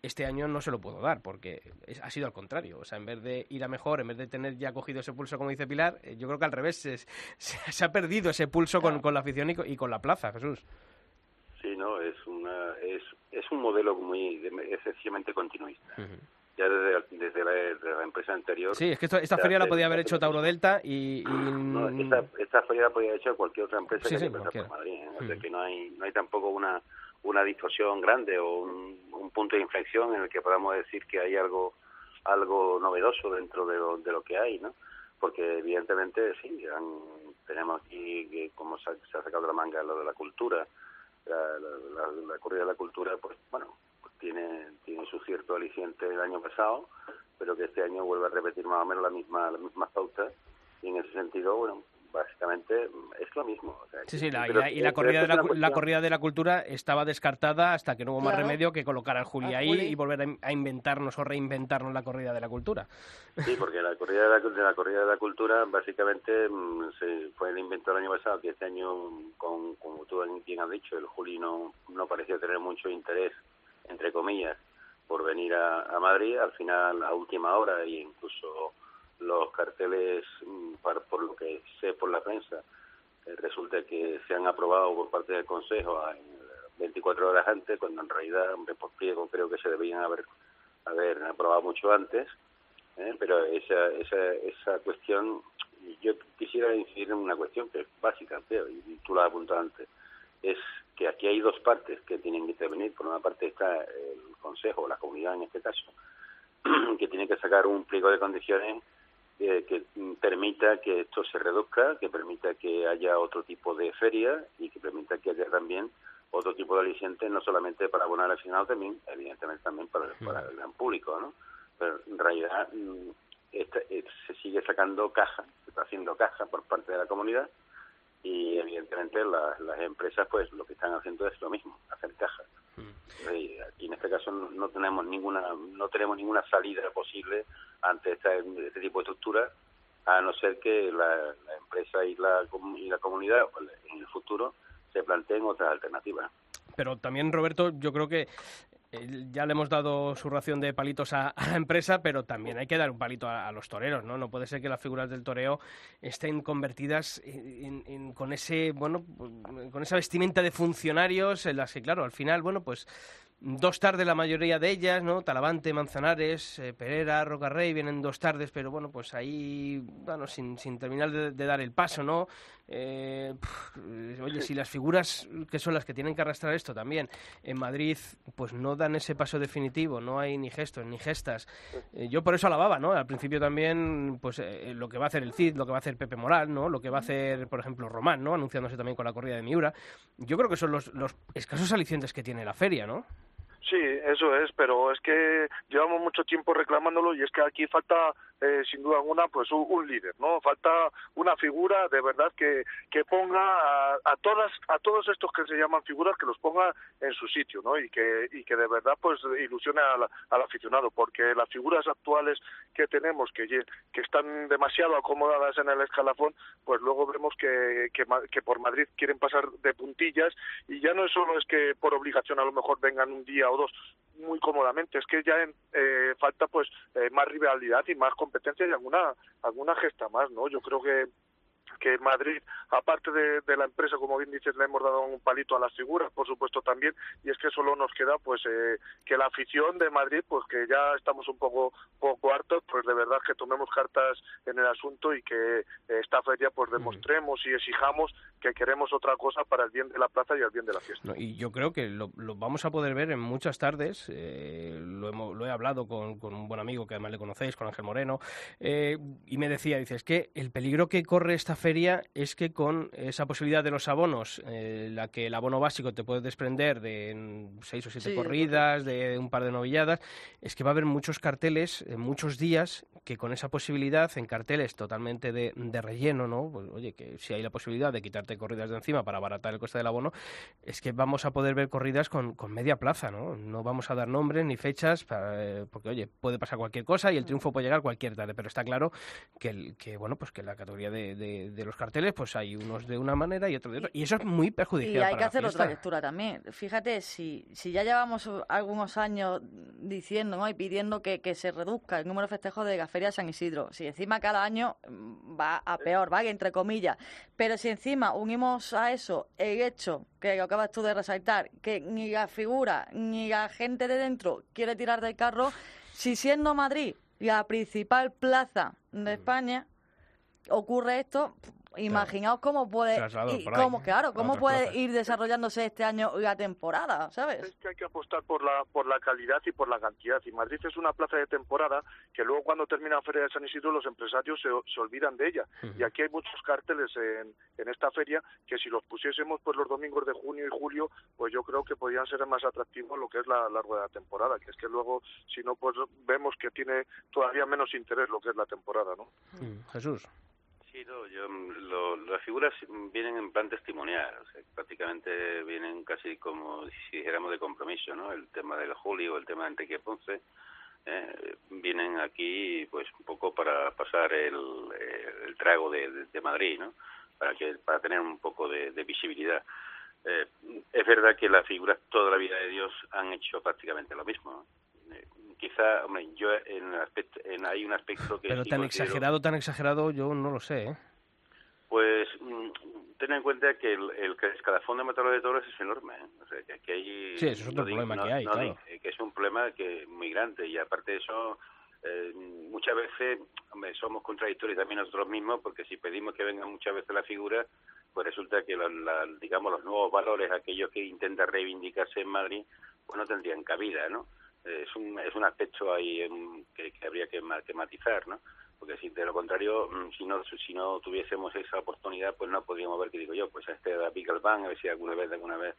este año no se lo puedo dar, porque es- ha sido al contrario. O sea, en vez de ir a mejor, en vez de tener ya cogido ese pulso, como dice Pilar, eh, yo creo que al revés, se, se- <laughs> se ha perdido ese pulso con, con la afición y con, y con la plaza, Jesús. Sí, no, es una es, es un modelo muy de- excesivamente continuista. Ya desde, desde la, desde la empresa anterior. Sí, es que esto- esta feria la podía haber hecho Tauro Delta y... y- No, esta, esta feria la podía haber hecho cualquier otra empresa Sí, que sí, por Madrid. ¿eh? O sea Mm. que no hay, no hay tampoco una, una distorsión grande o un, un punto de inflexión en el que podamos decir que hay algo algo novedoso dentro de lo, de lo que hay, ¿no? Porque evidentemente sí, han- tenemos aquí, que como se ha, se ha sacado de la manga lo de la cultura, la, la, la- la corrida de la cultura, pues bueno, tiene, tiene su cierto aliciente del año pasado, pero que este año vuelve a repetir más o menos la misma, las mismas pautas y en ese sentido, bueno, básicamente es lo mismo. o sea, Sí, sí, la, y la, y la corrida de la, la corrida de la cultura estaba descartada hasta que no hubo más remedio que colocar al Juli ahí Juli. y volver a, in- a inventarnos o reinventarnos la corrida de la cultura. Sí, porque la corrida de la, de la corrida de la cultura básicamente mm, se fue el invento el año pasado, que este año, con, como tú bien has dicho, el Juli no, no parecía tener mucho interés, entre comillas, por venir a, Madrid. Al final, a última hora, e incluso los carteles, mm, par- por lo que sé por la prensa, eh, resulta que se han aprobado por parte del Consejo a- en 24 horas antes, cuando en realidad, hombre, por pliego creo que se debían haber, haber aprobado mucho antes. ¿eh? pero esa, esa, esa cuestión, yo quisiera incidir en una cuestión que es básica, creo, y tú lo has apuntado antes, es que aquí hay dos partes que tienen que intervenir. Por una parte está el Consejo, la comunidad en este caso, <clears throat> que tiene que sacar un pliego de condiciones que, que permita que esto se reduzca, que permita que haya otro tipo de feria y que permita que haya también otro tipo de alicientes, no solamente para abonar al final, también, evidentemente también para, para el gran público, ¿no? Pero en realidad mm, esta- eh, se sigue sacando caja, se está haciendo caja por parte de la comunidad y evidentemente la- las empresas pues lo que están haciendo es lo mismo, hacer caja. Y aquí en este caso no, tenemos ninguna no tenemos ninguna salida posible ante esta- este tipo de estructura a no ser que la, la empresa y la, y la comunidad pues, en el futuro se planteen otras alternativas. Pero también, Roberto, yo creo que ya le hemos dado su ración de palitos a, la empresa, pero también hay que dar un palito a, los toreros, ¿no? No puede ser que las figuras del toreo estén convertidas en- con ese, bueno, con esa vestimenta de funcionarios en las que, claro, al final, bueno, pues dos tardes la mayoría de ellas, ¿no? Talavante, Manzanares, eh, Pereira, Rocarrey vienen dos tardes, pero bueno, pues ahí, bueno, sin, sin terminar de, de dar el paso, ¿no? Eh, oye, si las figuras que son las que tienen que arrastrar esto también en Madrid, pues no dan ese paso definitivo, no hay ni gestos ni gestas. Eh, yo por eso alababa, ¿no? Al principio también, pues eh, lo que va a hacer el Cid, lo que va a hacer Pepe Moral, ¿no? Lo que va a hacer, por ejemplo, Román, ¿no? Anunciándose también con la corrida de Miura. Yo creo que son los, los escasos alicientes que tiene la feria, ¿no? Sí, eso es, pero es que llevamos mucho tiempo reclamándolo y es que aquí falta, eh, sin duda alguna, pues un, un líder, ¿no? Falta una figura de verdad que, que ponga a, a todas, a todos estos que se llaman figuras, que los ponga en su sitio, ¿no? Y que, y que de verdad, pues ilusione al, al aficionado, porque las figuras actuales que tenemos, que, que están demasiado acomodadas en el escalafón, pues luego vemos que, que, que por Madrid quieren pasar de puntillas y ya no es solo es que por obligación a lo mejor vengan un día muy cómodamente, es que ya eh, falta pues eh, más rivalidad y más competencia y alguna alguna gesta más, ¿no? Yo creo que que Madrid, aparte de, de, la empresa, como bien dices, le hemos dado un palito a las figuras, por supuesto también, y es que solo nos queda pues eh, que la afición de Madrid, pues que ya estamos un poco poco hartos, pues de verdad que tomemos cartas en el asunto y que esta feria pues demostremos y exijamos que queremos otra cosa para el bien de la plaza y el bien de la fiesta. y yo creo que lo, vamos a poder ver en muchas tardes, eh, lo, lo, he hablado con, con, un buen amigo que además le conocéis, con Ángel Moreno, eh, y me decía, dice, es que el peligro que corre esta feria es que con esa posibilidad de los abonos, eh, la que el abono básico te puede desprender de seis o siete corridas, de un par de novilladas, es que va a haber muchos carteles, en muchos días, que con esa posibilidad, en carteles totalmente de, relleno, ¿no? Pues, oye, que si hay la posibilidad de quitarte corridas de encima para abaratar el coste del abono, es que vamos a poder ver corridas con, media plaza, ¿no? No vamos a dar nombres ni fechas, eh, porque, oye, puede pasar cualquier cosa y el triunfo puede llegar cualquier tarde, pero está claro que, que bueno, pues que la categoría de de los carteles, pues hay unos de una manera y otros de otra. Y eso es muy perjudicial. Y hay que hacer otra lectura también. Fíjate, si, si ya llevamos algunos años diciendo y pidiendo que, que, se reduzca el número de festejos de la Feria San Isidro, si encima cada año mm, va a peor, va entre comillas, pero si encima unimos a eso el hecho que acabas tú de resaltar, que ni la figura ni la gente de dentro quiere tirar del carro, si siendo Madrid la principal plaza de mm. España, ocurre esto, Imaginaos cómo puede, cómo, claro, cómo puede ir desarrollándose este año la temporada, ¿sabes? Es que hay que apostar por la por la calidad y por la cantidad. Y Madrid es una plaza de temporada que luego cuando termina la Feria de San Isidro los empresarios se, se olvidan de ella. Y aquí hay muchos carteles en, en esta feria que si los pusiésemos pues los domingos de junio y julio, pues yo creo que podrían ser más atractivos lo que es la, la rueda de temporada, que es que luego si no pues vemos que tiene todavía menos interés lo que es la temporada, ¿no? Jesús. Sí, yo, lo, las figuras vienen en plan testimonial, o sea, prácticamente vienen casi como si dijéramos de compromiso, ¿no? El tema del Julio, el tema de Enrique Ponce, eh, vienen aquí pues un poco para pasar el, el trago de, de, Madrid, ¿no? Para, que, para tener un poco de, visibilidad. Eh, es verdad que las figuras toda la vida de Dios han hecho prácticamente lo mismo, ¿no? Quizá, hombre, yo en, aspecto, en hay un aspecto que... Pero tan exagerado, tan exagerado, yo no lo sé, ¿eh? Pues mm, ten en cuenta que el, el escalafón de Matador de Toros es enorme. ¿eh? O sea, que, hay, sí, eso es otro problema que hay, claro. Que es un problema que muy grande y aparte de eso, eh, muchas veces hombre, somos contradictorios también nosotros mismos porque si pedimos que venga muchas veces la figura, pues resulta que la, digamos los nuevos valores, aquellos que intentan reivindicarse en Madrid, pues no tendrían cabida, ¿no? Es un, es un aspecto ahí que, habría que, matizar, ¿no? Porque si de lo contrario, mm, si no, si no tuviésemos esa oportunidad, pues no podríamos ver, que digo yo, pues este David Galván, a ver si alguna vez, alguna vez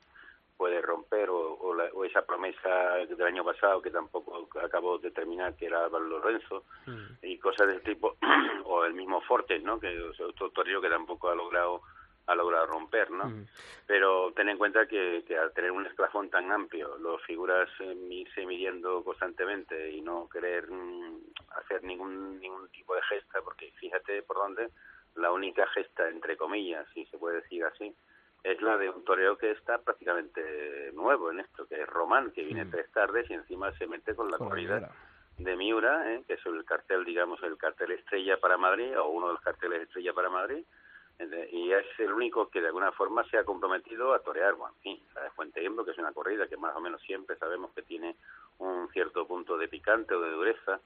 puede romper, o, o, esa promesa del año pasado que tampoco acabó de terminar, que era Álvaro Lorenzo, mm. y cosas de este tipo, <clears throat> o el mismo Fortes, ¿no? Que otro torero que tampoco ha logrado ha logrado romper, ¿no? Mm. Pero ten en cuenta que, al tener un esclafón tan amplio, los figuras eh, irse midiendo constantemente y no querer mm, hacer ningún ningún tipo de gesta, porque fíjate por dónde la única gesta, entre comillas, si se puede decir así, es la de un toreo que está prácticamente nuevo en esto, que es Román, que viene mm. tres tardes y encima se mete con la corrida de Miura, ¿eh? que es el cartel, digamos, el cartel estrella para Madrid, o uno de los carteles estrella para Madrid, y es el único que de alguna forma se ha comprometido a torear, bueno, en fin, la Fuente que es una corrida que más o menos siempre sabemos que tiene un cierto punto de picante o de dureza,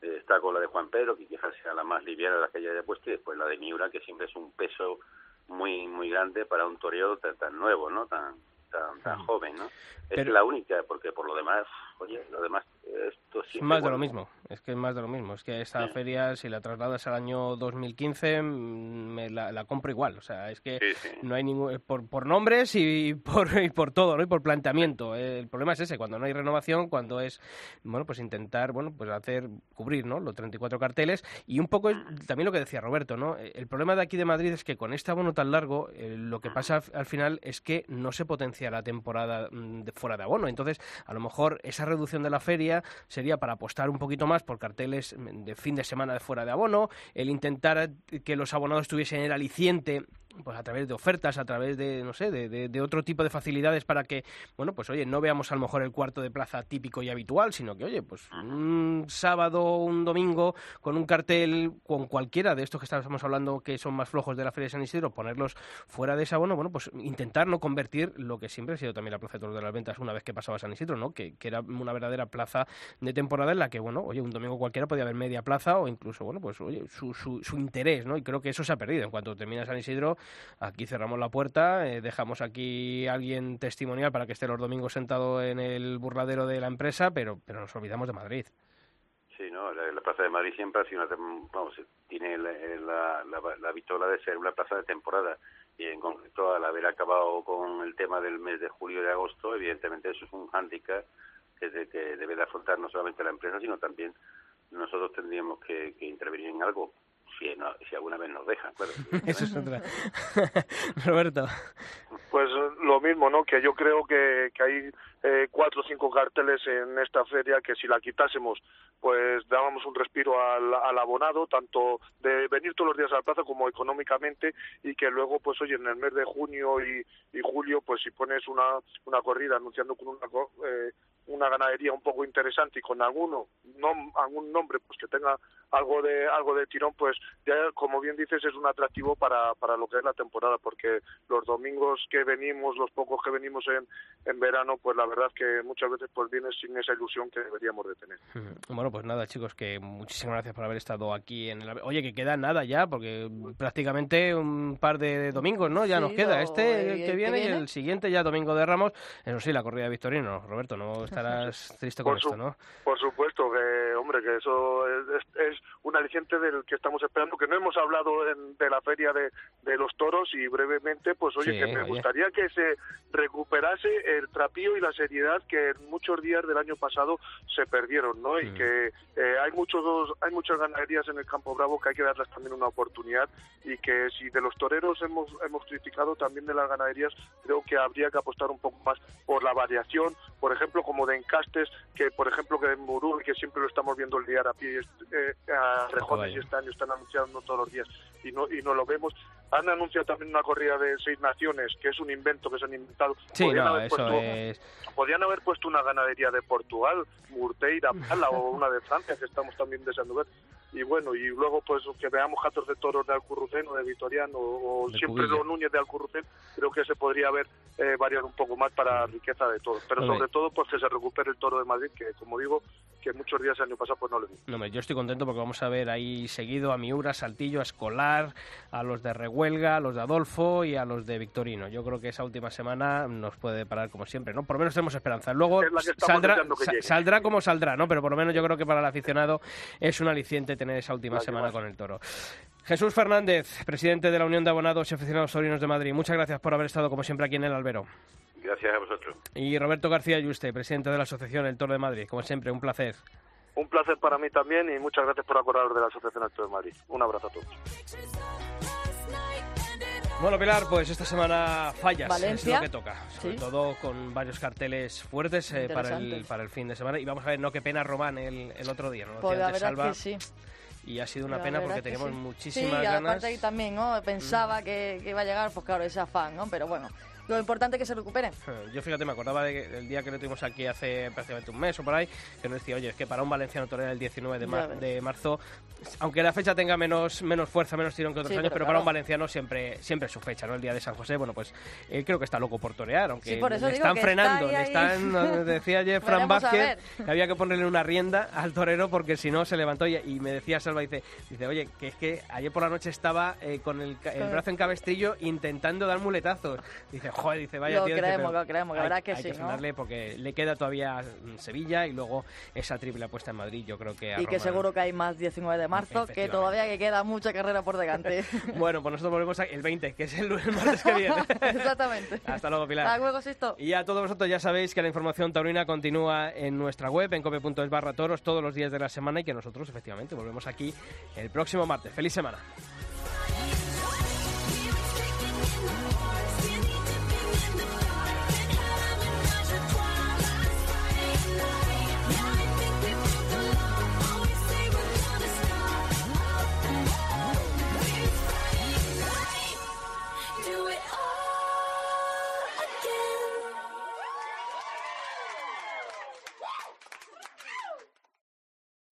eh, está con la de Juan Pedro, que quizás sea la más liviana de las que haya puesto, y después la de Miura, que siempre es un peso muy muy grande para un toreo tan, nuevo, ¿no? Tan, tan, tan joven, ¿no? Es la única, porque por lo demás, oye, lo demás esto es más de lo mismo, es que es más de lo mismo. Es que esta feria, si la trasladas al año 2015, mm, me la, compro igual. O sea, es que no hay ningún. Eh, por, por nombres y por, y por todo, ¿no? Y por planteamiento. El problema es ese, cuando no hay renovación, cuando es, bueno, pues intentar, bueno, pues hacer, cubrir, ¿no? Los 34 carteles. Y un poco también lo que decía Roberto, ¿no? El problema de aquí de Madrid es que con este abono tan largo, eh, lo que pasa al final es que no se potencia la temporada mm, de fuera de abono. Entonces, a lo mejor esa reducción de la feria sería para apostar un poquito más por carteles de fin de semana de fuera de abono, el intentar que los abonados tuviesen el aliciente pues a través de ofertas, a través de, no sé, de, de, de, otro tipo de facilidades para que, bueno, pues oye, no veamos a lo mejor el cuarto de plaza típico y habitual, sino que, oye, pues un sábado, un domingo, con un cartel, con cualquiera de estos que estamos hablando que son más flojos de la Feria de San Isidro, ponerlos fuera de esa, bueno, bueno, pues intentar no convertir lo que siempre ha sido también la Plaza de Toros de las Ventas una vez que pasaba San Isidro, ¿no? Que, que era una verdadera plaza de temporada en la que, bueno, oye, un domingo cualquiera podía haber media plaza o incluso, bueno, pues, oye, su, su, su interés, ¿no? Y creo que eso se ha perdido. En cuanto termina San Isidro, aquí cerramos la puerta, eh, dejamos aquí alguien testimonial para que esté los domingos sentado en el burladero de la empresa, pero, pero nos olvidamos de Madrid. Sí, no, la, la, Plaza de Madrid siempre ha sido una, vamos, tiene la, la, la, la vitola de ser una plaza de temporada. Y en concreto al haber acabado con el tema del mes de julio y de agosto, evidentemente eso es un hándicap que, de, que debe de afrontar no solamente la empresa, sino también nosotros tendríamos que intervenir en algo si, no, si alguna vez nos dejan, claro. <laughs> Eso es otra. <laughs> Roberto. Pues lo mismo, ¿no? Que yo creo que, que hay eh, cuatro o cinco carteles en esta feria que si la quitásemos, pues dábamos un respiro al, al abonado, tanto de venir todos los días a la plaza como económicamente, y que luego, pues oye, en el mes de junio y, julio, pues si pones una, una corrida anunciando con una, eh, una ganadería un poco interesante y con alguno nom, algún nombre pues que tenga algo de algo de tirón pues ya como bien dices es un atractivo para, para lo que es la temporada porque los domingos que venimos los pocos que venimos en, en verano pues la verdad que muchas veces pues vienes sin esa ilusión que deberíamos de tener. Bueno pues nada chicos que muchísimas gracias por haber estado aquí en el oye que queda nada ya porque prácticamente un par de domingos no ya sí, nos queda este el que viene, viene y el siguiente ya domingo de Ramos. Eso sí la corrida de Victorino Roberto no estarás <laughs> triste con por esto, ¿no? Por supuesto, que, hombre, que eso es, es, un aliciente del que estamos esperando, que no hemos hablado en, de la feria de, de, los toros y brevemente, pues oye, sí, que me oye. gustaría que se recuperase el trapío y la seriedad que en muchos días del año pasado se perdieron, ¿no? Y que eh, hay muchos hay muchas ganaderías en el Campo Bravo que hay que darles también una oportunidad y que si de los toreros hemos, hemos criticado también de las ganaderías, creo que habría que apostar un poco más por la variación, por ejemplo, como de encastes, que por ejemplo que en Murú, que siempre lo estamos viendo el día a pie, eh, a Rejones y este año están anunciando todos los días y no, y no lo vemos. Han anunciado también una corrida de seis naciones, que es un invento que se han inventado. Sí, podrían, no, haber puesto, es... podrían haber puesto una ganadería de Portugal, Murteira, Pala, o una de Francia, que estamos también deseando ver. Y bueno, y luego pues que veamos gatos de toros de Alcurrucén o de Vitoriano, o de siempre Cubilla. los Núñez de Alcurrucén, creo que se podría haber eh, variado un poco más para riqueza de todos. Pero sobre todo pues que se recupere el toro de Madrid, que como digo, que muchos días el año pasado pues no le vi. No, yo estoy contento porque vamos a ver ahí seguido a Miura, Saltillo, a Escolar, a los de Rehuelga, a los de Adolfo y a los de Victorino. Yo creo que esa última semana nos puede parar como siempre, ¿no? Por lo menos tenemos esperanza. Luego Es saldrá, que saldrá como saldrá, ¿no? Pero por lo menos yo creo que para el aficionado es un aliciente tener esa última semana con el toro. Jesús Fernández, presidente de la Unión de Abonados y Aficionados Taurinos de Madrid. Muchas gracias por haber estado como siempre aquí en el Albero. Gracias a vosotros. Y Roberto García Yuste, presidente de la Asociación El Toro de Madrid. Como siempre, un placer. Un placer para mí también y muchas gracias por acordaros de la Asociación Alto de Madrid. Un abrazo a todos. Bueno, Pilar, pues esta semana fallas, Valencia. es lo que toca. Sobre Sí. todo con varios carteles fuertes eh, para, el, para el fin de semana. Y vamos a ver, no, qué pena Román el, el otro día, ¿no? Lo Pues la verdad Salva, que sí. Y ha sido una La pena porque que teníamos sí. muchísimas sí, ganas. Mm. aparte ahí también, ¿no? Pensaba que, que iba a llegar, pues claro, ese afán, ¿no? Pero bueno, lo importante es que se recuperen. <laughs> Yo fíjate, me acordaba de que el día que lo tuvimos aquí hace prácticamente un mes o por ahí, que nos decía, oye, es que para un valenciano torero el 19 de, mar- de marzo, aunque la fecha tenga menos, menos fuerza, menos tirón que otros Sí, años, pero pero, para un valenciano siempre, siempre es su fecha, ¿no? El día de San José, bueno, pues él creo que está loco por torear, aunque Sí, por eso le digo están que frenando, está le ahí, están, <laughs> decía ayer Fran Vázquez, que había que ponerle una rienda al torero porque si no se levantó y, y me decía Salva, dice, dice, oye, que es que ayer por la noche estaba eh, con el, el brazo en cabestrillo intentando dar muletazos. Dice, joder, dice, vaya Lo tío, dice, creemos, pero lo creemos, hay- verdad que hay sí, ¿no? frenarle porque le queda todavía mm, Sevilla y luego esa triple apuesta en Madrid, yo creo que a Y que Román- seguro que hay más 19 de marzo, que todavía que queda mucha carrera por delante. <laughs> Bueno, pues nosotros volvemos el 20, que es el, el martes que <laughs> viene. Exactamente. Hasta luego, Pilar. Hasta luego, Sisto. Y a todos vosotros ya sabéis que la información taurina continúa en nuestra web, en cope.es barra toros, todos los días de la semana y que nosotros, efectivamente, volvemos aquí el próximo martes. ¡Feliz semana!